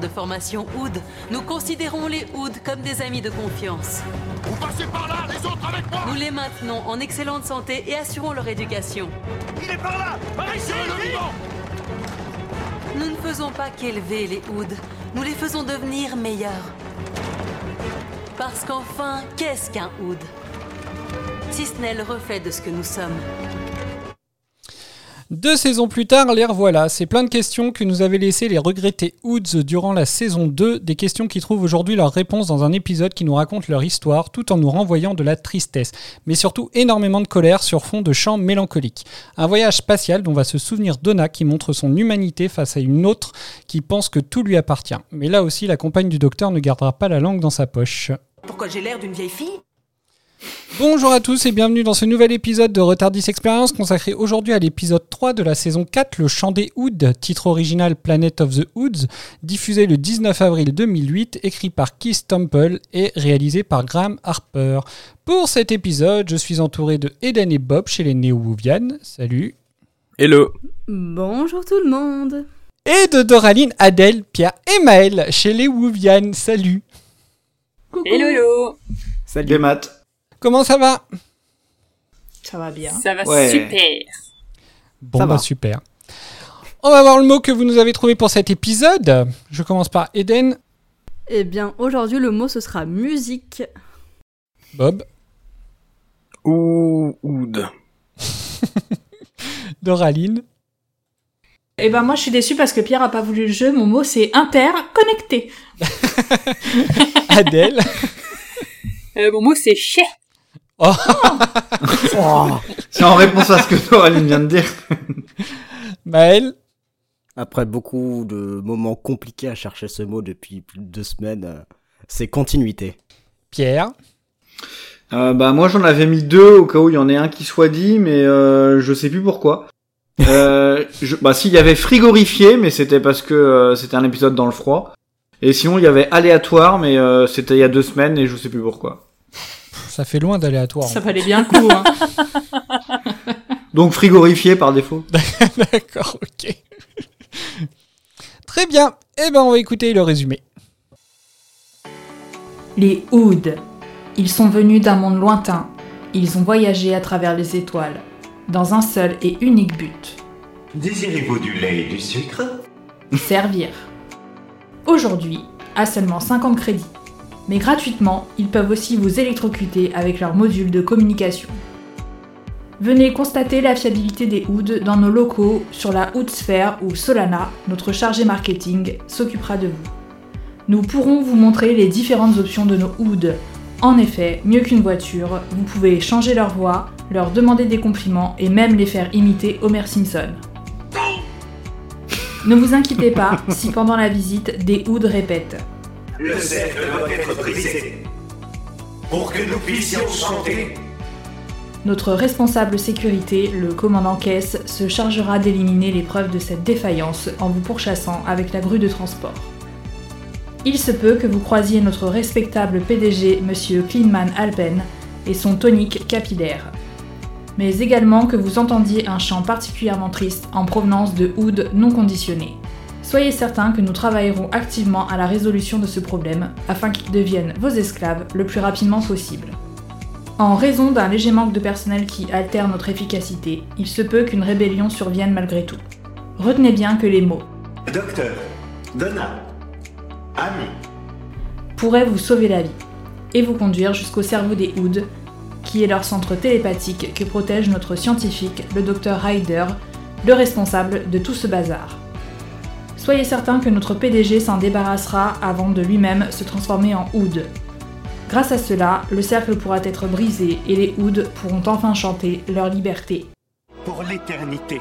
Centre de formation OUD, nous considérons les OUD comme des amis de confiance. Vous passez par là, les autres avec moi Nous les maintenons en excellente santé et assurons leur éducation. Il est par là Par ici, le vivant Nous ne faisons pas qu'élever les OUD, nous les faisons devenir meilleurs. Parce qu'enfin, qu'est-ce qu'un OUD? Si ce n'est le reflet de ce que nous sommes. Deux saisons plus tard, les revoilà. C'est plein de questions que nous avaient laissées les regrettés Hoods durant la saison 2, des questions qui trouvent aujourd'hui leur réponse dans un épisode qui nous raconte leur histoire tout en nous renvoyant de la tristesse, mais surtout énormément de colère sur fond de chants mélancoliques. Un voyage spatial dont va se souvenir Donna qui montre son humanité face à une autre qui pense que tout lui appartient. Mais là aussi, la compagne du docteur ne gardera pas la langue dans sa poche. Pourquoi j'ai l'air d'une vieille fille? Bonjour à tous et bienvenue dans ce nouvel épisode de Retardis Experience consacré aujourd'hui à l'épisode 3 de la saison 4, Le Chant des Hoods, titre original Planet of the Hoods, diffusé le 19 avril 2008, écrit par Keith Temple et réalisé par Graham Harper. Pour cet épisode, je suis entouré de Eden et Bob chez les Néo-Wouvian. Salut. Hello. Bonjour tout le monde. Et de Doraline, Adèle, Pierre et Maël chez les Wouvian. Salut. Hello, hello. Salut. Des maths. Comment ça va? Ça va bien. Ça va Ouais. super. Bon, Ça bah va. super. On va voir le mot que vous nous avez trouvé pour cet épisode. Je commence par Eden, Eh bien, aujourd'hui, le mot, ce sera musique. Bob, Ou Oud. Doraline, Eh ben moi je suis déçue parce que Pierre a pas voulu le jeu. Mon mot c'est interconnecté. Adèle. Euh, mon mot c'est chais. Oh, C'est en réponse à ce que Doraline vient de dire. Maël. Après beaucoup de moments compliqués à chercher ce mot depuis plus de deux semaines, euh, c'est continuité. Pierre. Euh, bah moi j'en avais mis deux au cas où il y en ait un qui soit dit, mais euh, je sais plus pourquoi. Euh, je, bah s'il y avait frigorifié, mais c'était parce que euh, c'était un épisode dans le froid. Et sinon il y avait aléatoire, mais euh, c'était il y a deux semaines et je sais plus pourquoi. Ça fait loin d'aléatoire. Ça valait bien le coup. Hein. Donc frigorifié par défaut. D'accord, ok. Très bien. Eh ben, on va écouter le résumé. Les Ouds. Ils sont venus d'un monde lointain. Ils ont voyagé à travers les étoiles, dans un seul et unique but Désirez-vous du lait et du sucre? Servir. Aujourd'hui, à seulement 50 crédits. Mais gratuitement, ils peuvent aussi vous électrocuter avec leur module de communication. Venez constater la fiabilité des Ouds dans nos locaux sur la Hoodsphere où Solana, notre chargé marketing, s'occupera de vous. Nous pourrons vous montrer les différentes options de nos Ouds. En effet, mieux qu'une voiture, vous pouvez changer leur voix, leur demander des compliments et même les faire imiter Homer Simpson. Ne vous inquiétez pas si pendant la visite, des Ouds répètent. Le cercle doit être brisé. Pour que nous puissions chanter, Notre responsable sécurité, le commandant Caisse, se chargera d'éliminer les preuves de cette défaillance en vous pourchassant avec la grue de transport. Il se peut que vous croisiez notre respectable PDG, Monsieur Kleinman Alpen, et son tonique capillaire. Mais également que vous entendiez un chant particulièrement triste en provenance de Oud non conditionnés. Soyez certains que nous travaillerons activement à la résolution de ce problème afin qu'ils deviennent vos esclaves le plus rapidement possible. En raison d'un léger manque de personnel qui altère notre efficacité, il se peut qu'une rébellion survienne malgré tout. Retenez bien que les mots docteur, Donna, ami, pourraient vous sauver la vie et vous conduire jusqu'au cerveau des Hoods, qui est leur centre télépathique que protège notre scientifique, le docteur Ryder, le responsable de tout ce bazar. Soyez certain que notre PDG s'en débarrassera avant de lui-même se transformer en Oud. Grâce à cela, le cercle pourra être brisé et les Ouds pourront enfin chanter leur liberté. Pour l'éternité.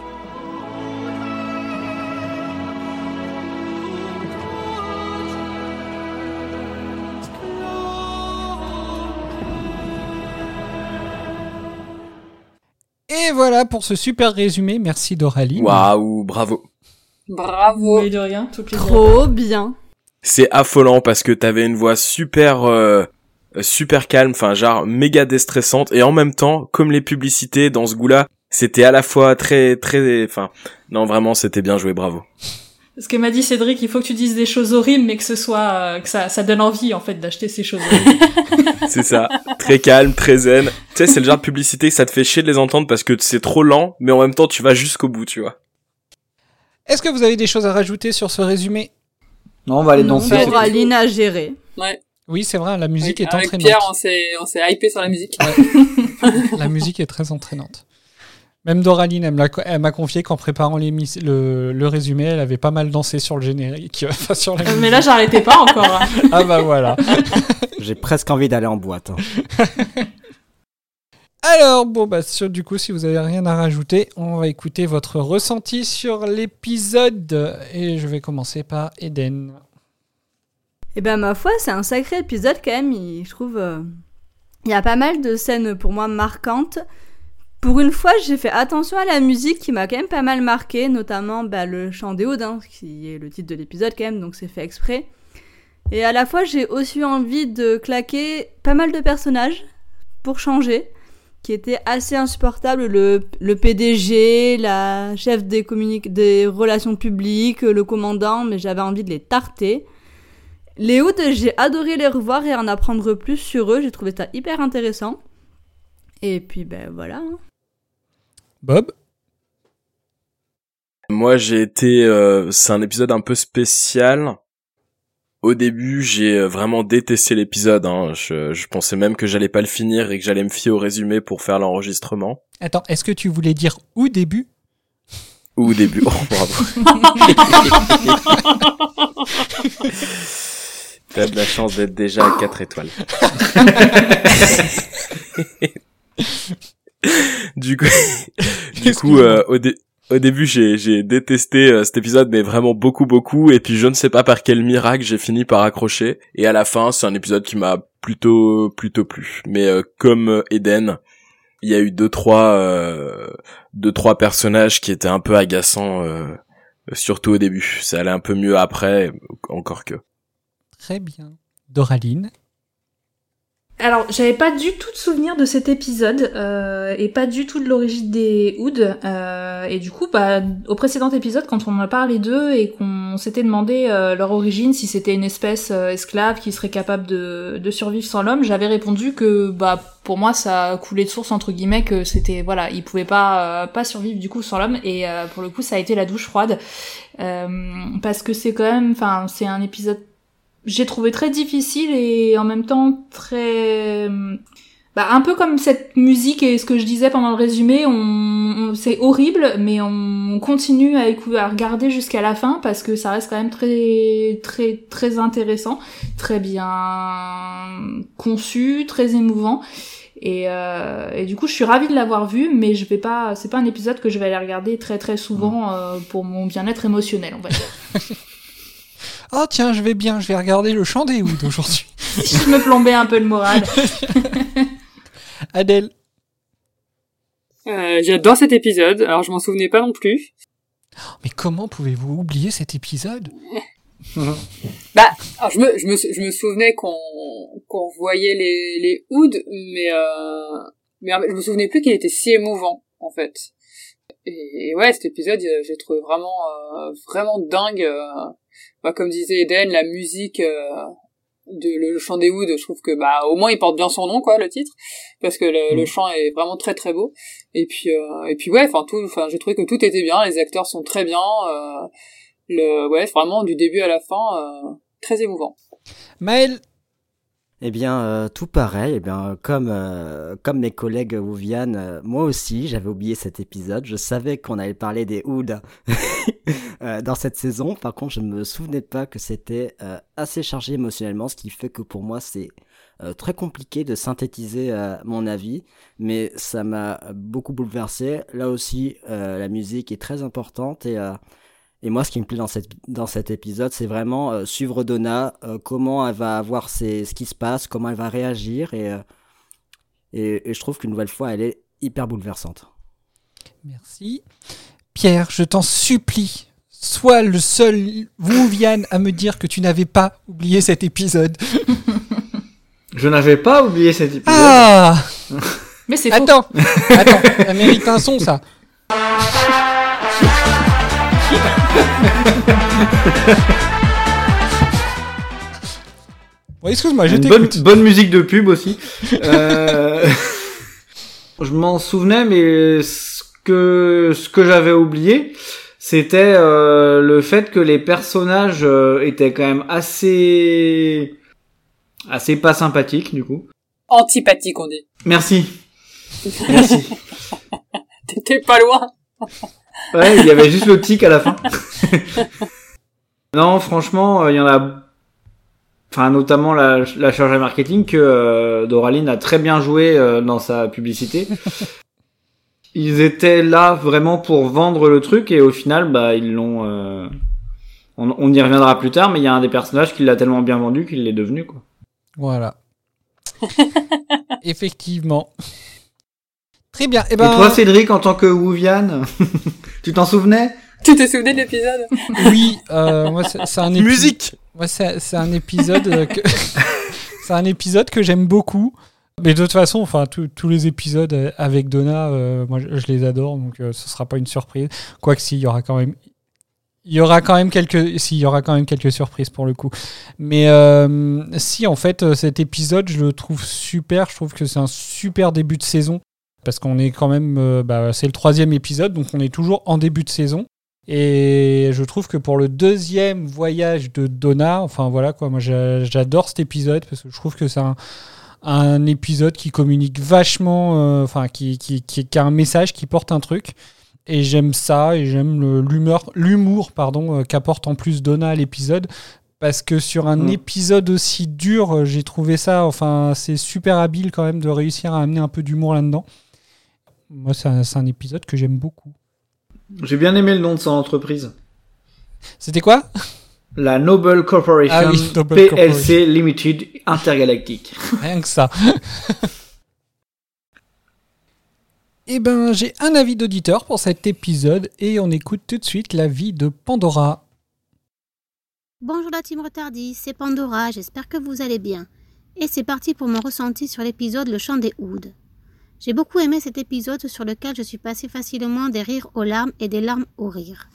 Et voilà pour ce super résumé. Merci Doraline. Waouh, bravo. Bravo. Mais de rien, toutes les Trop bien. C'est affolant parce que t'avais une voix super euh, super calme, enfin genre méga déstressante et en même temps, comme les publicités dans ce goût-là, c'était à la fois très très enfin non vraiment c'était bien joué, bravo. Ce que m'a dit Cédric, il faut que tu dises des choses horribles, mais que ce soit euh, que ça, ça donne envie en fait d'acheter ces choses. C'est ça, très calme, très zen. Tu sais, c'est le genre de publicité que ça te fait chier de les entendre parce que c'est trop lent, mais en même temps tu vas jusqu'au bout, tu vois. Est-ce que vous avez des choses à rajouter sur ce résumé? Non, on va aller danser. pour Aline à gérer. Ouais. Oui, c'est vrai, la musique est Avec entraînante. Pierre, on s'est, on s'est hypé sur la musique. La musique est très entraînante. Même Doraline, elle m'a confié qu'en préparant le, le résumé, elle avait pas mal dansé sur le générique, enfin sur la Euh, mais là, j'arrêtais pas encore. hein. Ah bah voilà. J'ai presque envie d'aller en boîte. hein. Alors, bon, bah, sur- du coup, si vous avez rien à rajouter, on va écouter votre ressenti sur l'épisode. Et je vais commencer par Eden. Eh ben ma foi, c'est un sacré épisode quand même. il- je trouve, euh, il y a pas mal de scènes pour moi marquantes. Pour une fois, j'ai fait attention à la musique qui m'a quand même pas mal marqué, notamment bah, le chant des Audes, hein, qui est le titre de l'épisode quand même, donc c'est fait exprès. Et à la fois, j'ai aussi envie de claquer pas mal de personnages pour changer, qui étaient assez insupportables. Le, le PDG, la chef des, relations publiques, le commandant, mais j'avais envie de les tarter. Les Hoods, j'ai adoré les revoir et en apprendre plus sur eux. J'ai trouvé ça hyper intéressant. Et puis, ben voilà. hein. Bob? Moi, j'ai été. euh, c'est un épisode un peu spécial. Au début, j'ai euh, vraiment détesté l'épisode. Hein. Je, je pensais même que j'allais pas le finir et que j'allais me fier au résumé pour faire l'enregistrement. Attends, est-ce que tu voulais dire au début? Ou au début. Oh, bravo. T'as de la chance d'être déjà à 4 étoiles. du coup, du coup, euh, au, dé- au début, j'ai, détesté euh, cet épisode, mais vraiment beaucoup, beaucoup. Et puis, je ne sais pas par quel miracle, j'ai fini par accrocher. Et à la fin, c'est un épisode qui m'a plutôt, plutôt plu. Mais euh, comme euh, Eden, il y a eu deux, trois, euh, deux, trois personnages qui étaient un peu agaçants, surtout au début. Ça allait un peu mieux après, encore que. Très bien. Doraline Alors, j'avais pas du tout de souvenir de cet épisode euh, et pas du tout de l'origine des Hoods. euh, et du coup, bah, au précédent épisode, quand on en a parlé d'eux et qu'on s'était demandé euh, leur origine, si c'était une espèce esclave qui serait capable de, de survivre sans l'homme, j'avais répondu que, bah, pour moi, ça coulait de source entre guillemets que c'était, voilà, ils pouvaient pas pas survivre du coup sans l'homme. Et pour le coup, ça a été la douche froide parce que c'est quand même, enfin, c'est un épisode j'ai trouvé très difficile et en même temps très bah, un peu comme cette musique et ce que je disais pendant le résumé on, on- c'est horrible mais on continue à, écou- à regarder jusqu'à la fin parce que ça reste quand même très très très intéressant très bien conçu très émouvant. Et, euh, et du coup je suis ravie de l'avoir vu mais je vais pas c'est pas un épisode que je vais aller regarder très très souvent euh, pour mon bien-être émotionnel on va dire Oh tiens, je vais bien, je vais regarder le chant des Hoods aujourd'hui. je me plombais un peu le moral Adèle Euh, j'adore cet épisode. Alors, je m'en souvenais pas non plus. Mais comment pouvez-vous oublier cet épisode? Bah, alors je me, je me, je me souvenais qu'on, qu'on voyait les, les Hoods, mais, euh, mais je me souvenais plus qu'il était si émouvant, en fait. Et, et ouais, cet épisode, euh, j'ai trouvé vraiment, euh, vraiment dingue. euh. Bah, comme disait Eden, la musique, euh, de le chant des Hoods, je trouve que bah au moins il porte bien son nom quoi le titre. Parce que le, le chant est vraiment très très beau. Et puis euh, et puis ouais enfin tout enfin j'ai trouvé que tout était bien les acteurs sont très bien euh, le ouais vraiment du début à la fin euh, très émouvant. Maël Eh bien, euh, tout pareil. Eh bien, comme euh, mes collègues Ouviane, euh, moi aussi, j'avais oublié cet épisode. Je savais qu'on allait parler des Hoods euh, dans cette saison. Par contre, je ne me souvenais pas que c'était assez chargé émotionnellement, ce qui fait que pour moi, c'est très compliqué de synthétiser mon avis. Mais ça m'a beaucoup bouleversé. Là aussi, la musique est très importante et et moi, ce qui me plaît dans, cette, dans cet épisode, c'est vraiment euh, suivre Donna, euh, comment elle va voir ses, ce qui se passe, comment elle va réagir. Et, euh, et, et je trouve qu'une nouvelle fois, elle est hyper bouleversante. Merci. Pierre, je t'en supplie, sois le seul Viviane à me dire que tu n'avais pas oublié cet épisode. Je n'avais pas oublié cet épisode. Ah Mais c'est faux. Attends, attends, ça mérite un son ça. Bon, excuse-moi, je bonne, musique de pub aussi. Euh, je m'en souvenais, mais ce que ce que j'avais oublié, c'était euh, le fait que les personnages euh, étaient quand même assez assez pas sympathiques du coup. Antipathique, on dit. Merci. Merci. T'étais pas loin. Ouais, il y avait juste le tic à la fin. non, franchement, euh, il y en a, enfin notamment la, la chargée marketing que euh, Doraline a très bien joué euh, dans sa publicité. Ils étaient là vraiment pour vendre le truc et au final, bah ils l'ont. euh, On, on y reviendra plus tard, mais il y a un des personnages qui l'a tellement bien vendu qu'il l'est devenu quoi. Voilà. Effectivement. Très bien. Eh Et ben, toi, Cédric, en tant que Wuvian, tu t'en souvenais? Tu te souvenais de l'épisode? Oui, euh, moi c'est un épi- Musique Moi, c'est un épisode que c'est un épisode que j'aime beaucoup. Mais de toute façon, enfin tous- les épisodes avec Donna, euh, moi je, je les adore, donc euh, ce sera pas une surprise. Quoique si, il y aura quand même, il y aura quand même quelques, si, il y aura quand même quelques surprises pour le coup. Mais euh, si, en fait, cet épisode, je le trouve super. Je trouve que c'est un super début de saison parce qu'on est quand même, euh, bah, c'est le troisième épisode, donc on est toujours en début de saison. Et je trouve que pour le deuxième voyage de Donna, enfin voilà quoi, moi j'a- j'adore cet épisode parce que je trouve que c'est un, un épisode qui communique vachement, euh, enfin qui, qui, qui, qui a un message, qui porte un truc. Et j'aime ça, et j'aime l'humour pardon, euh, qu'apporte en plus Donna à l'épisode. Parce que sur un Mm. épisode aussi dur, j'ai trouvé ça, enfin, c'est super habile quand même de réussir à amener un peu d'humour là-dedans. Moi, c'est un, épisode que j'aime beaucoup. J'ai bien aimé le nom de son entreprise. C'était quoi? La Noble Corporation Ah oui, Noble PLC Limited Intergalactique. Rien que ça. Eh ben, j'ai un avis d'auditeur pour cet épisode et on écoute tout de suite l'avis de Pandora. Bonjour la team Retardis, c'est Pandora, j'espère que vous allez bien. Et c'est parti pour mon ressenti sur l'épisode Le chant des Ouds. J'ai beaucoup aimé cet épisode sur lequel je suis passé facilement des rires aux larmes et des larmes aux rires.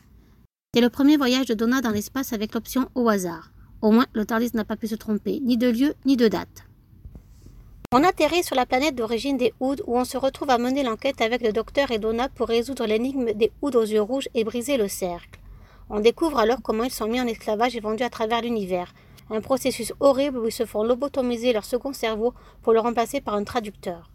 C'est le premier voyage de Donna dans l'espace avec l'option au hasard. Au moins, le n'a pas pu se tromper, ni de lieu, ni de date. On atterrit sur la planète d'origine des Ouds où on se retrouve à mener l'enquête avec le docteur et Donna pour résoudre l'énigme des Ouds aux yeux rouges et briser le cercle. On découvre alors comment ils sont mis en esclavage et vendus à travers l'univers. Un processus horrible où ils se font lobotomiser leur second cerveau pour le remplacer par un traducteur.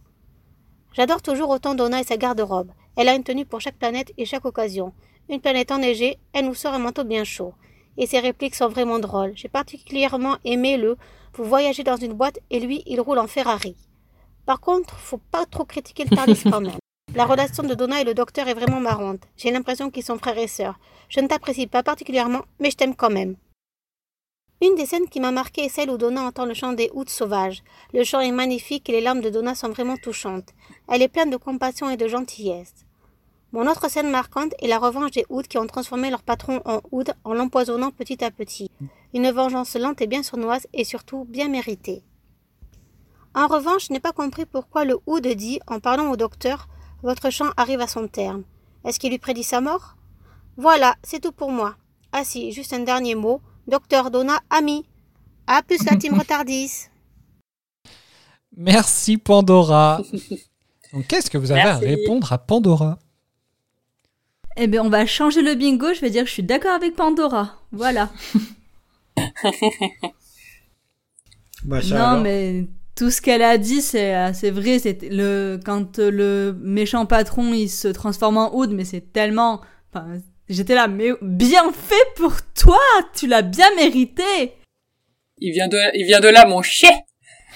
J'adore toujours autant Donna et sa garde-robe. Elle a une tenue pour chaque planète et chaque occasion. Une planète enneigée, elle nous sort un manteau bien chaud. Et ses répliques sont vraiment drôles. J'ai particulièrement aimé le Vous voyagez dans une boîte et lui, il roule en Ferrari. Par contre, faut pas trop critiquer le Tardis quand même. La relation de Donna et le docteur est vraiment marrante. J'ai l'impression qu'ils sont frères et sœurs. Je ne t'apprécie pas particulièrement, mais je t'aime quand même. Une des scènes qui m'a marqué est celle où Donna entend le chant des houttes sauvages. Le chant est magnifique et les larmes de Donna sont vraiment touchantes. Elle est pleine de compassion et de gentillesse. Mon autre scène marquante est la revanche des houttes qui ont transformé leur patron en oud en l'empoisonnant petit à petit. Une vengeance lente et bien sournoise et surtout bien méritée. En revanche, je n'ai pas compris pourquoi le oud dit, en parlant au docteur, votre chant arrive à son terme. Est-ce qu'il lui prédit sa mort? Voilà, c'est tout pour moi. Ah si, juste un dernier mot. Docteur Donna, ami. À plus la team Retardis. Merci Pandora. Donc, qu'est-ce que vous avez Merci. à répondre à Pandora? Eh bien, on va changer le bingo. Je vais dire que je suis d'accord avec Pandora. Voilà. Bah, ça non, alors. mais tout ce qu'elle a dit, c'est c'est vrai. C'est le quand le méchant patron il se transforme en Oud, mais c'est tellement. Enfin, j'étais là, mais bien fait pour toi. Tu l'as bien mérité. Il vient de, il vient de là, mon chien.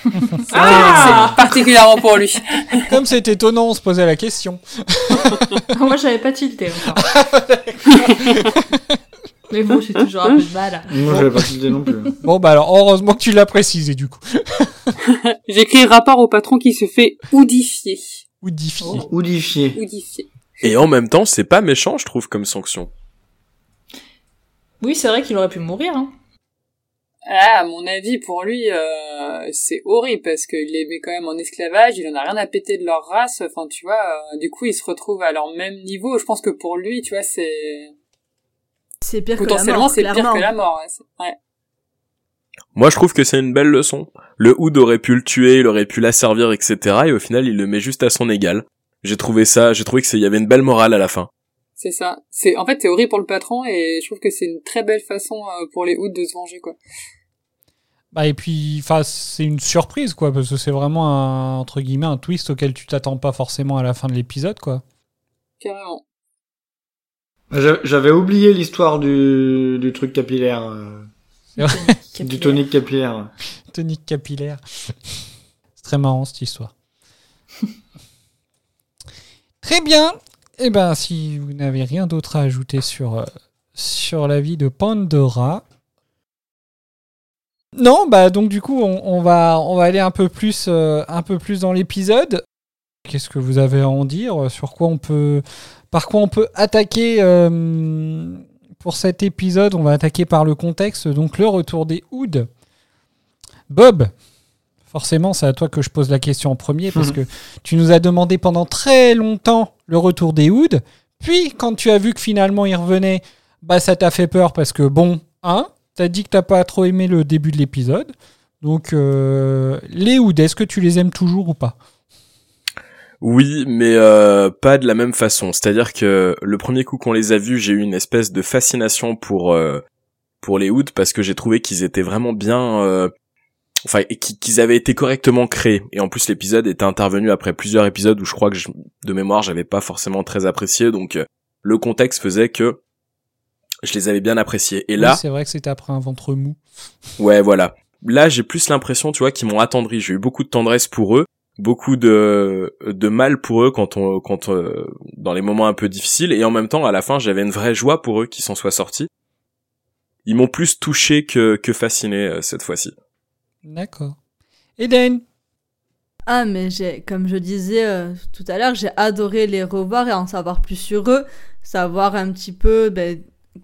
Ah C'est particulièrement pour lui. Comme c'est étonnant, on se posait la question. Moi, j'avais pas tilté encore. Mais bon, j'ai toujours un peu de mal. Moi, j'avais pas tilté non plus. Bon, bah alors, heureusement que tu l'as précisé du coup. J'écris rapport au patron qui se fait oudifier. Oudifié. Oudifié. Oudifier. Et en même temps, c'est pas méchant, je trouve, comme sanction. Oui, c'est vrai qu'il aurait pu mourir. Hein. Ah, à mon avis, pour lui, euh, c'est horrible parce qu'il les met quand même en esclavage, il en a rien à péter de leur race. Enfin, tu vois, euh, du coup, ils se retrouvent à leur même niveau. Je pense que pour lui, tu vois, c'est C'est pire que la potentiellement mort, c'est pire que la mort. Ouais. Moi, je trouve que c'est une belle leçon. Le Hood aurait pu le tuer, il aurait pu l'asservir, etc. Et au final, il le met juste à son égal. J'ai trouvé ça, j'ai trouvé que c'est, il y avait une belle morale à la fin. C'est ça. C'est en fait c'est horrible pour le patron et je trouve que c'est une très belle façon euh, pour les Hoods de se venger quoi. Bah, et puis, enfin, c'est une surprise, quoi, parce que c'est vraiment un, entre guillemets, un twist auquel tu t'attends pas forcément à la fin de l'épisode, quoi. Carrément. J'a- J'avais oublié l'histoire du, du truc capillaire, euh, vrai. du tonique capillaire. Tonique capillaire. C'est très marrant cette histoire. très bien. Eh ben, si vous n'avez rien d'autre à ajouter sur, euh, sur la vie de Pandora. Non, bah donc du coup, on, va, on va aller un peu plus, euh, un peu plus dans l'épisode. Qu'est-ce que vous avez à en dire Sur quoi on peut, par quoi on peut attaquer euh, pour cet épisode? On va attaquer par le contexte, donc le retour des Hoods. Bob, forcément, c'est à toi que je pose la question en premier parce que tu nous as demandé pendant très longtemps le retour des Hoods. Puis, quand tu as vu que finalement ils revenaient, bah ça t'a fait peur parce que bon, hein, t'as dit que t'as pas trop aimé le début de l'épisode. Donc, euh, les Hoods, est-ce que tu les aimes toujours ou pas? Oui, mais euh, pas de la même façon. C'est-à-dire que le premier coup qu'on les a vus, j'ai eu une espèce de fascination pour euh, pour les Hoods parce que j'ai trouvé qu'ils étaient vraiment bien, euh, enfin et qu'ils avaient été correctement créés. Et en plus, l'épisode était intervenu après plusieurs épisodes où je crois que je- de mémoire, j'avais pas forcément très apprécié. Donc euh, le contexte faisait que je les avais bien appréciés. Et là, Oui, c'est vrai que c'était après un ventre mou. Ouais, voilà. Là, j'ai plus l'impression, tu vois, qu'ils m'ont attendri. J'ai eu beaucoup de tendresse pour eux, beaucoup de de mal pour eux quand on quand euh, dans les moments un peu difficiles et en même temps, à la fin, j'avais une vraie joie pour eux qu'ils s'en soient sortis. Ils m'ont plus touché que que fasciné euh, cette fois-ci. D'accord. Eden Ah, mais j'ai, comme je disais euh, tout à l'heure, j'ai adoré les revoir et en savoir plus sur eux, savoir un petit peu, ben,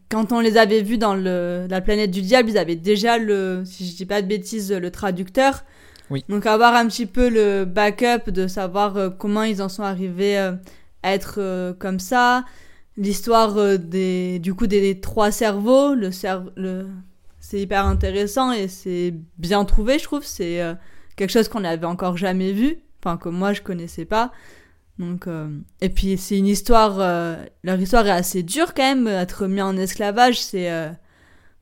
quand on les avait vus dans le, la planète du diable, ils avaient déjà le, si je dis pas de bêtises, le traducteur. Oui. Donc avoir un petit peu le backup de savoir euh, comment ils en sont arrivés euh, à être euh, comme ça, l'histoire des, du coup des trois cerveaux, le cerveau, le, c'est hyper intéressant et c'est bien trouvé, je trouve. C'est euh, quelque chose qu'on n'avait encore jamais vu, enfin que moi je connaissais pas. Donc euh, et puis c'est une histoire, euh, leur histoire est assez dure quand même. Être mis en esclavage, c'est, euh,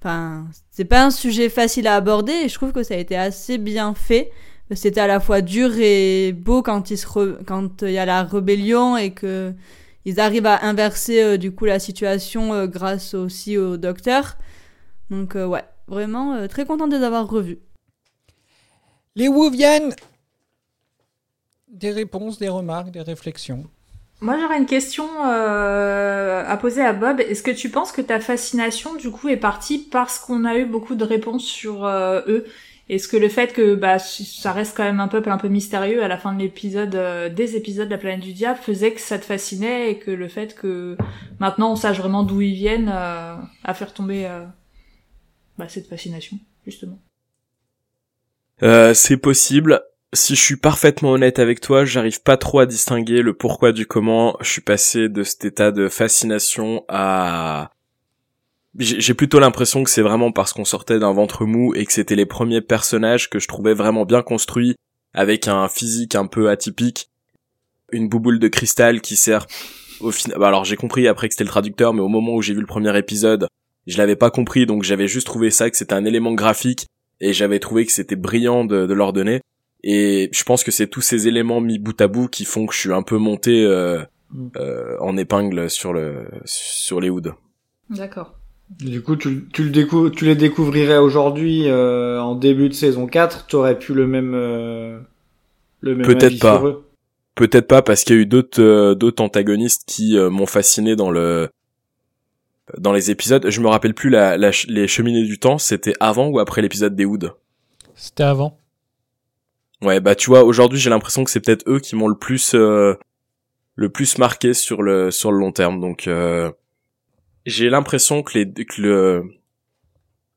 enfin c'est pas un sujet facile à aborder et je trouve que ça a été assez bien fait. C'était à la fois dur et beau quand il se re- quand il y a la rébellion et que ils arrivent à inverser euh, du coup la situation euh, grâce aussi au docteur. Donc euh, ouais, vraiment euh, très content de les avoir revus. Les Wouvian Des réponses, des remarques, des réflexions. Moi, j'aurais une question euh, à poser à Bob. Est-ce que tu penses que ta fascination, du coup, est partie parce qu'on a eu beaucoup de réponses sur euh, eux? Est-ce que le fait que bah, ça reste quand même un peuple un peu mystérieux à la fin de l'épisode, euh, des épisodes de la planète du diable, faisait que ça te fascinait et que le fait que maintenant on sache vraiment d'où ils viennent euh, a fait retomber euh, bah, cette fascination, justement Euh, c'est possible. Si je suis parfaitement honnête avec toi, j'arrive pas trop à distinguer le pourquoi du comment. Je suis passé de cet état de fascination à j'ai plutôt l'impression que c'est vraiment parce qu'on sortait d'un ventre mou et que c'était les premiers personnages que je trouvais vraiment bien construits avec un physique un peu atypique, une bouboule de cristal qui sert au final. Alors j'ai compris après que c'était le traducteur, mais au moment où j'ai vu le premier épisode, je l'avais pas compris, donc j'avais juste trouvé ça que c'était un élément graphique et j'avais trouvé que c'était brillant de, de leur donner. Et je pense que c'est tous ces éléments mis bout à bout qui font que je suis un peu monté euh, euh, en épingle sur le sur les hoods. D'accord. Du coup, tu, tu, le décou tu les découvrirais aujourd'hui euh, en début de saison 4, t'aurais pu le même euh, le même Peut-être pas. Peut-être pas parce qu'il y a eu d'autres euh, d'autres antagonistes qui euh, m'ont fasciné dans le dans les épisodes. Je me rappelle plus la, la les cheminées du temps, c'était avant ou après l'épisode des hoods? C'était avant. Ouais, bah tu vois, aujourd'hui j'ai l'impression que c'est peut-être eux qui m'ont le plus euh, le plus marqué sur le sur le long terme. Donc euh, j'ai l'impression que les que le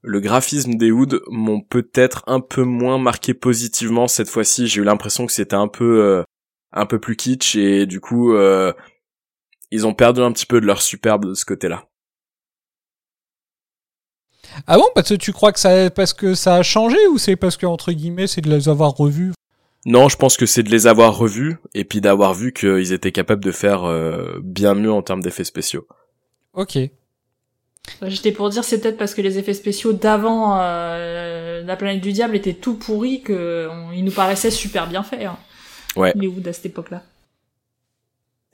le graphisme des Hoods m'ont peut-être un peu moins marqué positivement cette fois-ci. J'ai eu l'impression que c'était un peu euh, un peu plus kitsch et du coup euh, ils ont perdu un petit peu de leur superbe de ce côté-là. Ah bon Parce que tu crois que ça, parce que ça a changé ou c'est parce que entre guillemets c'est de les avoir revus? Non, je pense que c'est de les avoir revus et puis d'avoir vu qu'ils étaient capables de faire euh, bien mieux en termes d'effets spéciaux. Ok. J'étais pour dire c'est peut-être parce que les effets spéciaux d'avant euh, la planète du diable étaient tout pourris que on- ils nous paraissaient super bien faits. Hein, Ouais. les Wood à cette époque-là.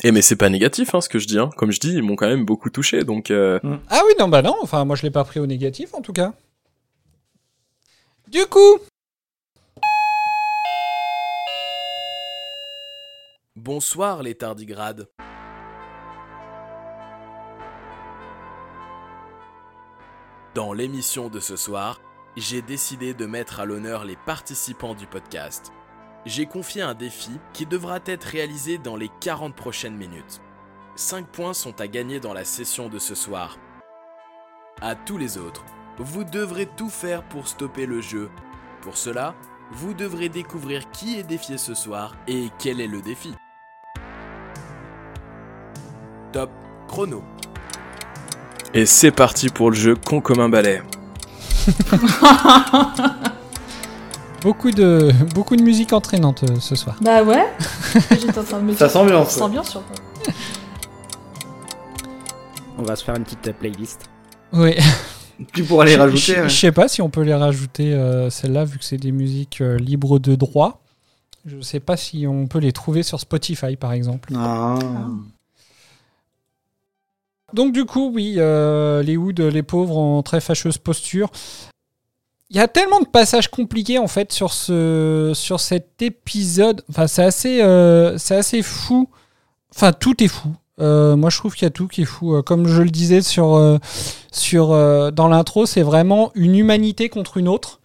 Et mais c'est pas négatif hein, ce que je dis. Hein. Comme je dis, ils m'ont quand même beaucoup touché. Donc euh, Ah oui, non, bah non, enfin moi je l'ai pas pris au négatif en tout cas. Du coup, Bonsoir les tardigrades. Dans l'émission de ce soir, j'ai décidé de mettre à l'honneur les participants du podcast. J'ai confié un défi qui devra être réalisé dans les 40 prochaines minutes. 5 points sont à gagner dans la session de ce soir. À tous les autres, vous devrez tout faire pour stopper le jeu. Pour cela, vous devrez découvrir qui est défié ce soir et quel est le défi. Top chrono. Et c'est parti pour le jeu con comme un balai. beaucoup de, beaucoup de musique entraînante euh, ce soir. Bah ouais. J'étais en train de me Ça dire- s'ambiance, Ça s'ambiance sur On va se faire une petite euh, playlist. Oui. Tu pourras les Je- rajouter. Je, ouais. sais pas si on peut les rajouter euh, celles-là vu que c'est des musiques euh, libres de droit. Je sais pas si on peut les trouver sur Spotify par exemple. Ah. Donc du coup, oui, euh, les Hoods, les pauvres en très fâcheuse posture. Il y a tellement de passages compliqués en fait sur ce sur cet épisode. Enfin, c'est assez euh, c'est assez fou. Enfin, tout est fou. Euh, moi, je trouve qu'il y a tout qui est fou. Euh, Comme je le disais sur sur dans l'intro, c'est vraiment une humanité contre une autre.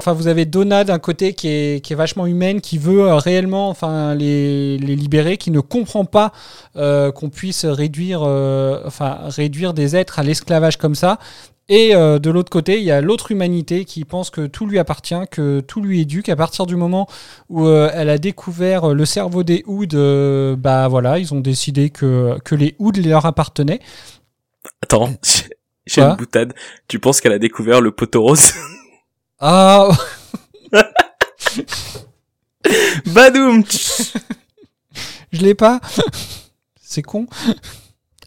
Enfin, vous avez Donna d'un côté qui est, qui est vachement humaine, qui veut réellement enfin, les, les libérer, qui ne comprend pas qu'on puisse réduire, enfin, réduire des êtres à l'esclavage comme ça. Et euh, de l'autre côté, il y a l'autre humanité qui pense que tout lui appartient, que tout lui est dû, qu'à partir du moment où euh, elle a découvert euh, le cerveau des Hoods, euh, bah voilà, ils ont décidé que, que les Hoods leur appartenaient. Attends, j'ai- une boutade. Tu penses qu'elle a découvert le poteau rose? Ah Badoum Je l'ai pas. C'est con.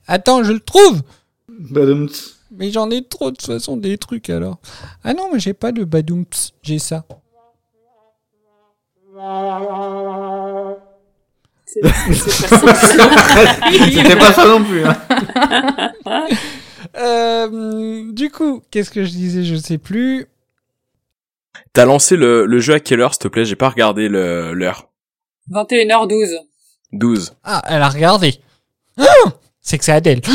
Attends, je le trouve. Badumts. Mais j'en ai trop de toute façon des trucs alors. Ah non, mais j'ai pas de badoumps, j'ai ça. C'est c'est pas ça. C'était pas ça non plus. Hein. Euh, du coup, qu'est-ce que je disais, je sais plus. T'as lancé le, le jeu à quelle heure, s'il te plaît? J'ai pas regardé l'heure. 21h12. 12. Ah, elle a regardé. Ah c'est que c'est Adèle.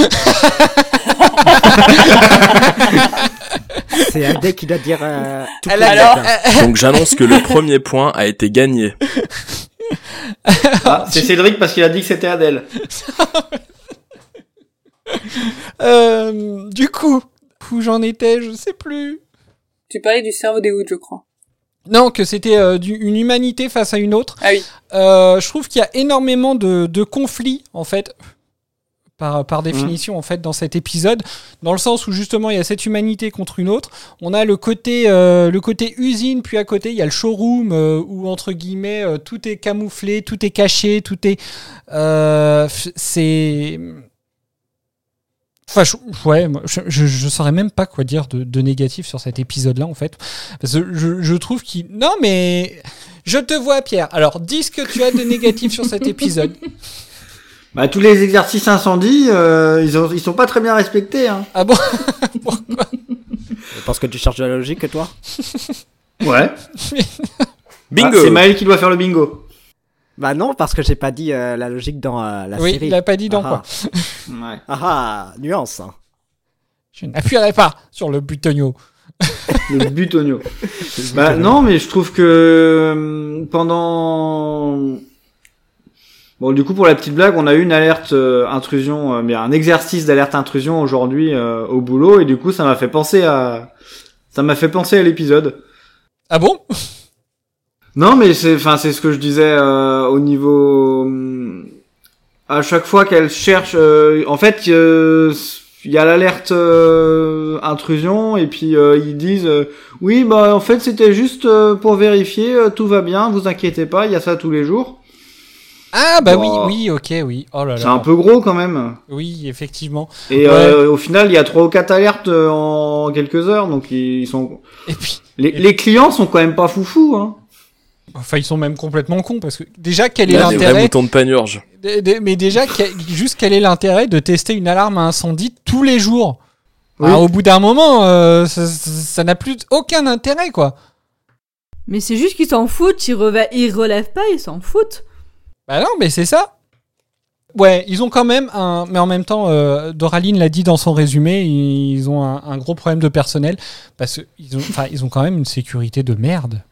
C'est Adé qui doit dire euh, tout Elle Alors, matin. Donc j'annonce que le premier point a été gagné. Ah, c'est Cédric parce qu'il a dit que c'était Adèle. Euh, du coup, où j'en étais, je sais plus. Tu parlais du cerveau des Hoods, je crois. Non, que c'était euh, une humanité face à une autre. Ah oui. Euh, je trouve qu'il y a énormément de, de conflits, en fait, par, par définition, en fait, dans cet épisode, dans le sens où justement il y a cette humanité contre une autre. On a le côté, euh, le côté usine, puis à côté il y a le showroom euh, où entre guillemets euh, tout est camouflé, tout est caché, tout est, euh, c'est Enfin, je, ouais, je, je, je saurais même pas quoi dire de, de négatif sur cet épisode-là, en fait. Parce que je, je trouve qu'il. Non, mais. Je te vois, Pierre. Alors, dis ce que tu as de négatif sur cet épisode. Bah, tous les exercices incendie, euh, ils, ont, ils sont pas très bien respectés. Hein. Ah bon Pourquoi Je pense que tu cherches de la logique, toi Ouais. Bingo Ah, c'est Maël qui doit faire le bingo. Bah non, parce que j'ai pas dit euh, la logique dans euh, la Oui, série. il a pas dit dans Ah quoi. Ouais. Ah ah, nuance. hein. Je n'appuierai pas sur le butonio. Le butonio. bah non, mais je trouve que euh, pendant Bon, du coup, pour la petite blague, on a eu une alerte euh, intrusion, euh, mais un exercice d'alerte intrusion aujourd'hui euh, au boulot, et du coup, ça m'a fait penser à, ça m'a fait penser à l'épisode. Ah bon? Non, mais c'est, enfin, c'est ce que je disais euh, au niveau. À chaque fois qu'elle cherche, euh, en fait, euh, il y a l'alerte euh, intrusion et puis euh, ils disent euh, oui, bah en fait c'était juste euh, pour vérifier, euh, tout va bien, vous inquiétez pas, il y a ça tous les jours. Ah bah oui, oui, ok, oui. Oh là là. C'est un peu gros quand même. Oui, effectivement. Et Ouais. euh, au final, il y a trois ou quatre alertes euh, en quelques heures, donc ils sont. Et puis, Les, les clients sont quand même pas foufous, hein. enfin, ils sont même complètement cons parce que déjà, quel est l'intérêt de panurge. de- de- Mais déjà, quel- juste quel est l'intérêt de tester une alarme à incendie tous les jours? Oui. Au bout d'un moment, euh, ça- n'a plus aucun intérêt, quoi. Mais c'est juste qu'ils s'en foutent, ils, reva- ils relèvent pas, ils s'en foutent. Bah non, mais c'est ça. Ouais, ils ont quand même un. Mais en même temps, euh, Doraline l'a dit dans son résumé, ils ont un, un gros problème de personnel parce qu'ils ont, enfin, ils ont quand même une sécurité de merde.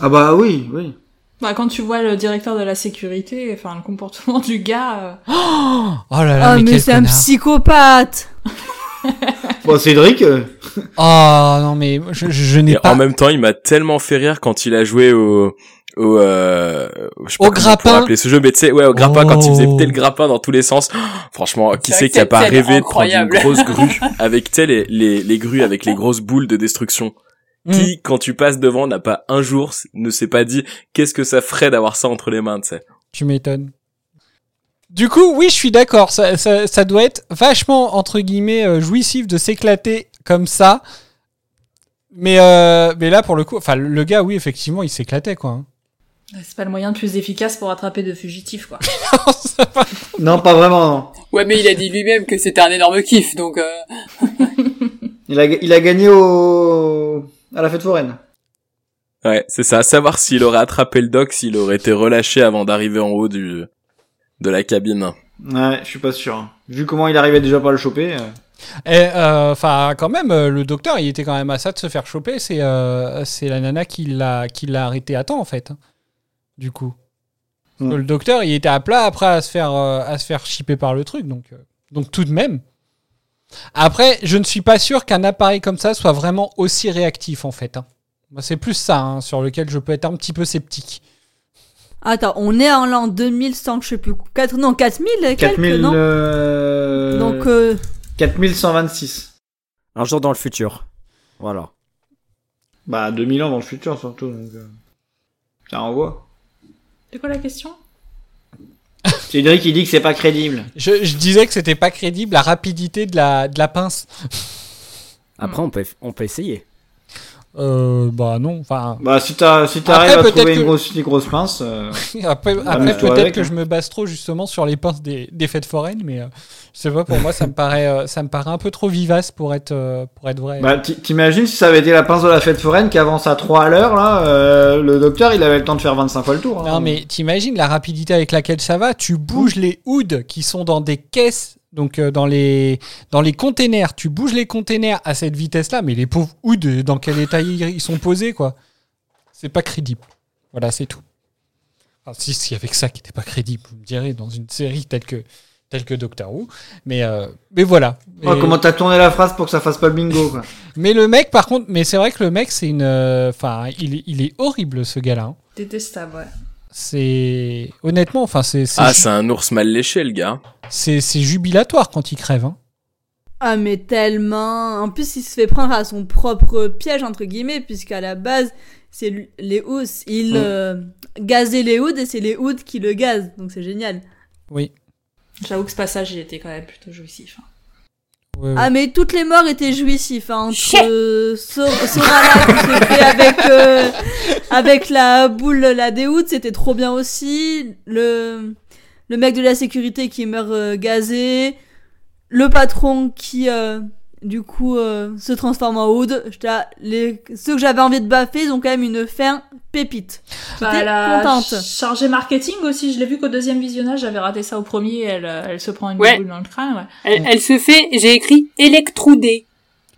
Ah bah oui, oui. Bah, quand tu vois le directeur de la sécurité, enfin, le comportement du gars. euh, Oh là là, Ah, mais, mais, quel c'est un connard. psychopathe Bon, Cédric, euh, Oh non, mais je, je, je n'ai Et pas. en même temps, il m'a tellement fait rire quand il a joué au au euh, je sais pas Au on grappin. appeler ce jeu mais tu sais ouais au grappin quand il faisait Oh. péter le grappin dans tous les sens franchement qui C'est qui a pas rêvé de prendre une grosse grue avec tu sais les, les les grues avec les grosses boules de destruction? Mm. qui quand tu passes devant n'a pas un jour ne s'est pas dit qu'est-ce que ça ferait d'avoir ça entre les mains tu sais? Tu m'étonnes. Du coup, oui, je suis d'accord. Ça, ça, ça doit être vachement, entre guillemets, euh, jouissif de s'éclater comme ça. Mais, euh, mais là, pour le coup, enfin, le gars, oui, effectivement, il s'éclatait, quoi. C'est pas le moyen le plus efficace pour attraper de fugitifs, quoi. non, pas vraiment. Non. Ouais, mais il a dit lui-même que c'était un énorme kiff, donc euh, Il a, il a gagné au à la fête foraine. ouais c'est ça savoir s'il aurait attrapé le doc s'il aurait été relâché avant d'arriver en haut du de la cabine Ouais, je suis pas sûr. hein. Vu comment il arrivait déjà pas à le choper. euh. Et, euh, enfin, quand même, euh, le docteur, il était quand même à ça de se faire choper. C'est euh, c'est la nana qui l'a qui l'a arrêté à temps, en fait. Du coup. Le docteur, il était à plat après à se faire, euh, à se faire chipper par le truc. Donc, euh, donc tout de même. Après, je ne suis pas sûr qu'un appareil comme ça soit vraiment aussi réactif, en fait. hein. Moi, C'est plus ça hein, sur lequel je peux être un petit peu sceptique. Attends, on est en l'an 2100, je sais plus. 4, non, 4000 et quelques, 4000. non euh, Donc, euh, 4126. Un jour dans le futur. Voilà. Bah 2000 ans dans le futur surtout. Donc, euh, ça envoie. C'est quoi la question? Cédric il dit que c'est pas crédible. Je, je disais que c'était pas crédible la rapidité de la, de la pince. Après, on peut, on peut essayer. Euh, bah non, enfin. Bah si t'as si Après, t'arrives à trouver que- une grosse une grosse pince. euh, Après, après peut-être que hein. je me base trop justement sur les pinces des, des fêtes foraines, mais euh, je sais pas, pour moi, ça me paraît, euh, ça me paraît un peu trop vivace pour être, euh, pour être vrai. Bah t'i- t'imagines si ça avait été la pince de la fête foraine qui avance à 3 à l'heure là, euh, le docteur il avait le temps de faire 25 fois le tour. hein. non, mais t'imagines la rapidité avec laquelle ça va? Tu bouges les hoods qui sont dans des caisses, donc euh, dans les, dans les containers. Tu bouges les containers à cette vitesse-là, mais les pauvres hoods, dans quel état ils ils sont posés, quoi C'est pas crédible. Voilà, c'est tout. Enfin, si, s'il y avait que ça qui n'était pas crédible, vous me direz, dans une série telle que, telle que Doctor Who. Mais, euh, mais voilà. Oh, Et- comment t'as tourné la phrase pour que ça fasse pas le bingo quoi. Mais le mec, par contre, mais c'est vrai que le mec, c'est une. euh, Enfin, il, est- il est horrible, ce gars-là. hein. Détestable, ouais. C'est. Honnêtement, enfin, c'est. Ah c'est un ours mal léché le gars c'est- c'est jubilatoire quand il crève. hein. ah, mais tellement. En plus, il se fait prendre à son propre piège, entre guillemets, puisqu'à la base, c'est les hoods. Il Mm. euh, gazait les hoods et c'est les hoods qui le gazent. Donc c'est génial. Oui. J'avoue que ce passage, il était quand même plutôt jouissif. hein. Ouais, ouais. Ah, mais toutes les morts étaient jouissifs. Hein, entre euh, qui se fait avec, euh, avec la boule, la déoute, c'était trop bien aussi. Le, le mec de la sécurité qui meurt euh, gazé. Le patron qui, euh, du coup, euh, se transforme en oud. J'étais là, les, ceux que j'avais envie de baffer, ils ont quand même une fin pépite. Bah, la contente. chargée marketing aussi, je l'ai vu qu'au deuxième visionnage, j'avais raté ça au premier, elle, euh, elle se prend une Ouais. boule dans le crâne, ouais. elle, elle se fait, j'ai écrit électroudée.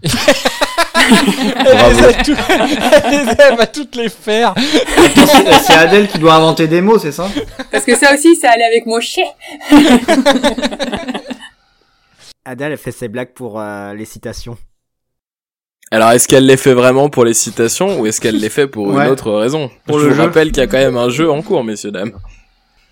Elle les a tout- elle les toutes les faire. C'est Adèle qui doit inventer des mots, c'est ça? Parce que ça aussi, ça allait avec mon chien. Adèle elle fait ses blagues pour euh, les citations. Alors, est-ce qu'elle les fait vraiment pour les citations ou est-ce qu'elle les fait pour Ouais. une autre raison Pour Je le vous jeu. rappelle qu'il y a quand même un jeu en cours, messieurs, dames.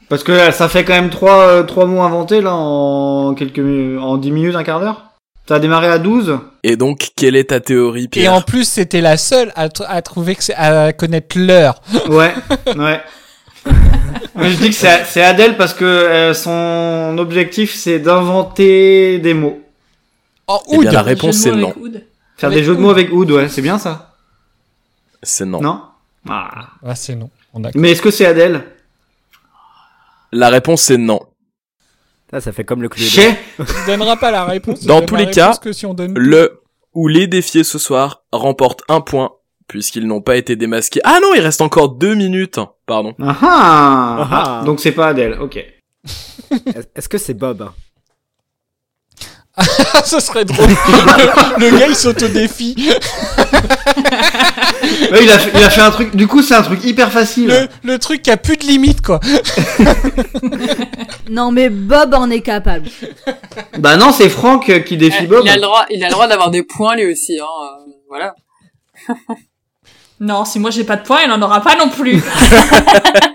Parce que là, ça fait quand même trois, euh, trois mots inventés, là, en quelques en 10 minutes, un quart d'heure a démarré à 12 Et donc, quelle est ta théorie, Et Pierre en plus, c'était la seule à, tr- à trouver que à connaître l'heure. Ouais, ouais. Mais je dis que c'est c'est Adèle parce que euh, son objectif, c'est d'inventer des mots. En Eh oud. bien, la réponse, c'est non. Oud. Faire Avec des jeux de mots avec Oud, ouais, c'est bien ça C'est non. Non? Ah. Ah, c'est non. On a... Mais est-ce que c'est Adèle? La réponse, c'est non. Ça, ça fait comme le Cluedo. Chez Tu donneras pas la réponse. Dans tous les cas, réponse que si on donne Le ou les défiés ce soir remportent un point, puisqu'ils n'ont pas été démasqués. Ah non, il reste encore deux minutes. Pardon. Ah ah Ah. Donc c'est pas Adèle, ok. Est- Est-ce que c'est Bob? ce serait drôle. le, le gars, il s'autodéfie. Ouais, il, a fait, il a fait un truc, du coup c'est un truc hyper facile. Le, le truc qui a plus de limite, quoi. Non, mais Bob en est capable. Bah non, c'est Franck qui défie Eh, Bob. Il a le droit, il a le droit d'avoir des points lui aussi, hein. euh, voilà. Non, si moi j'ai pas de points, il en aura pas non plus.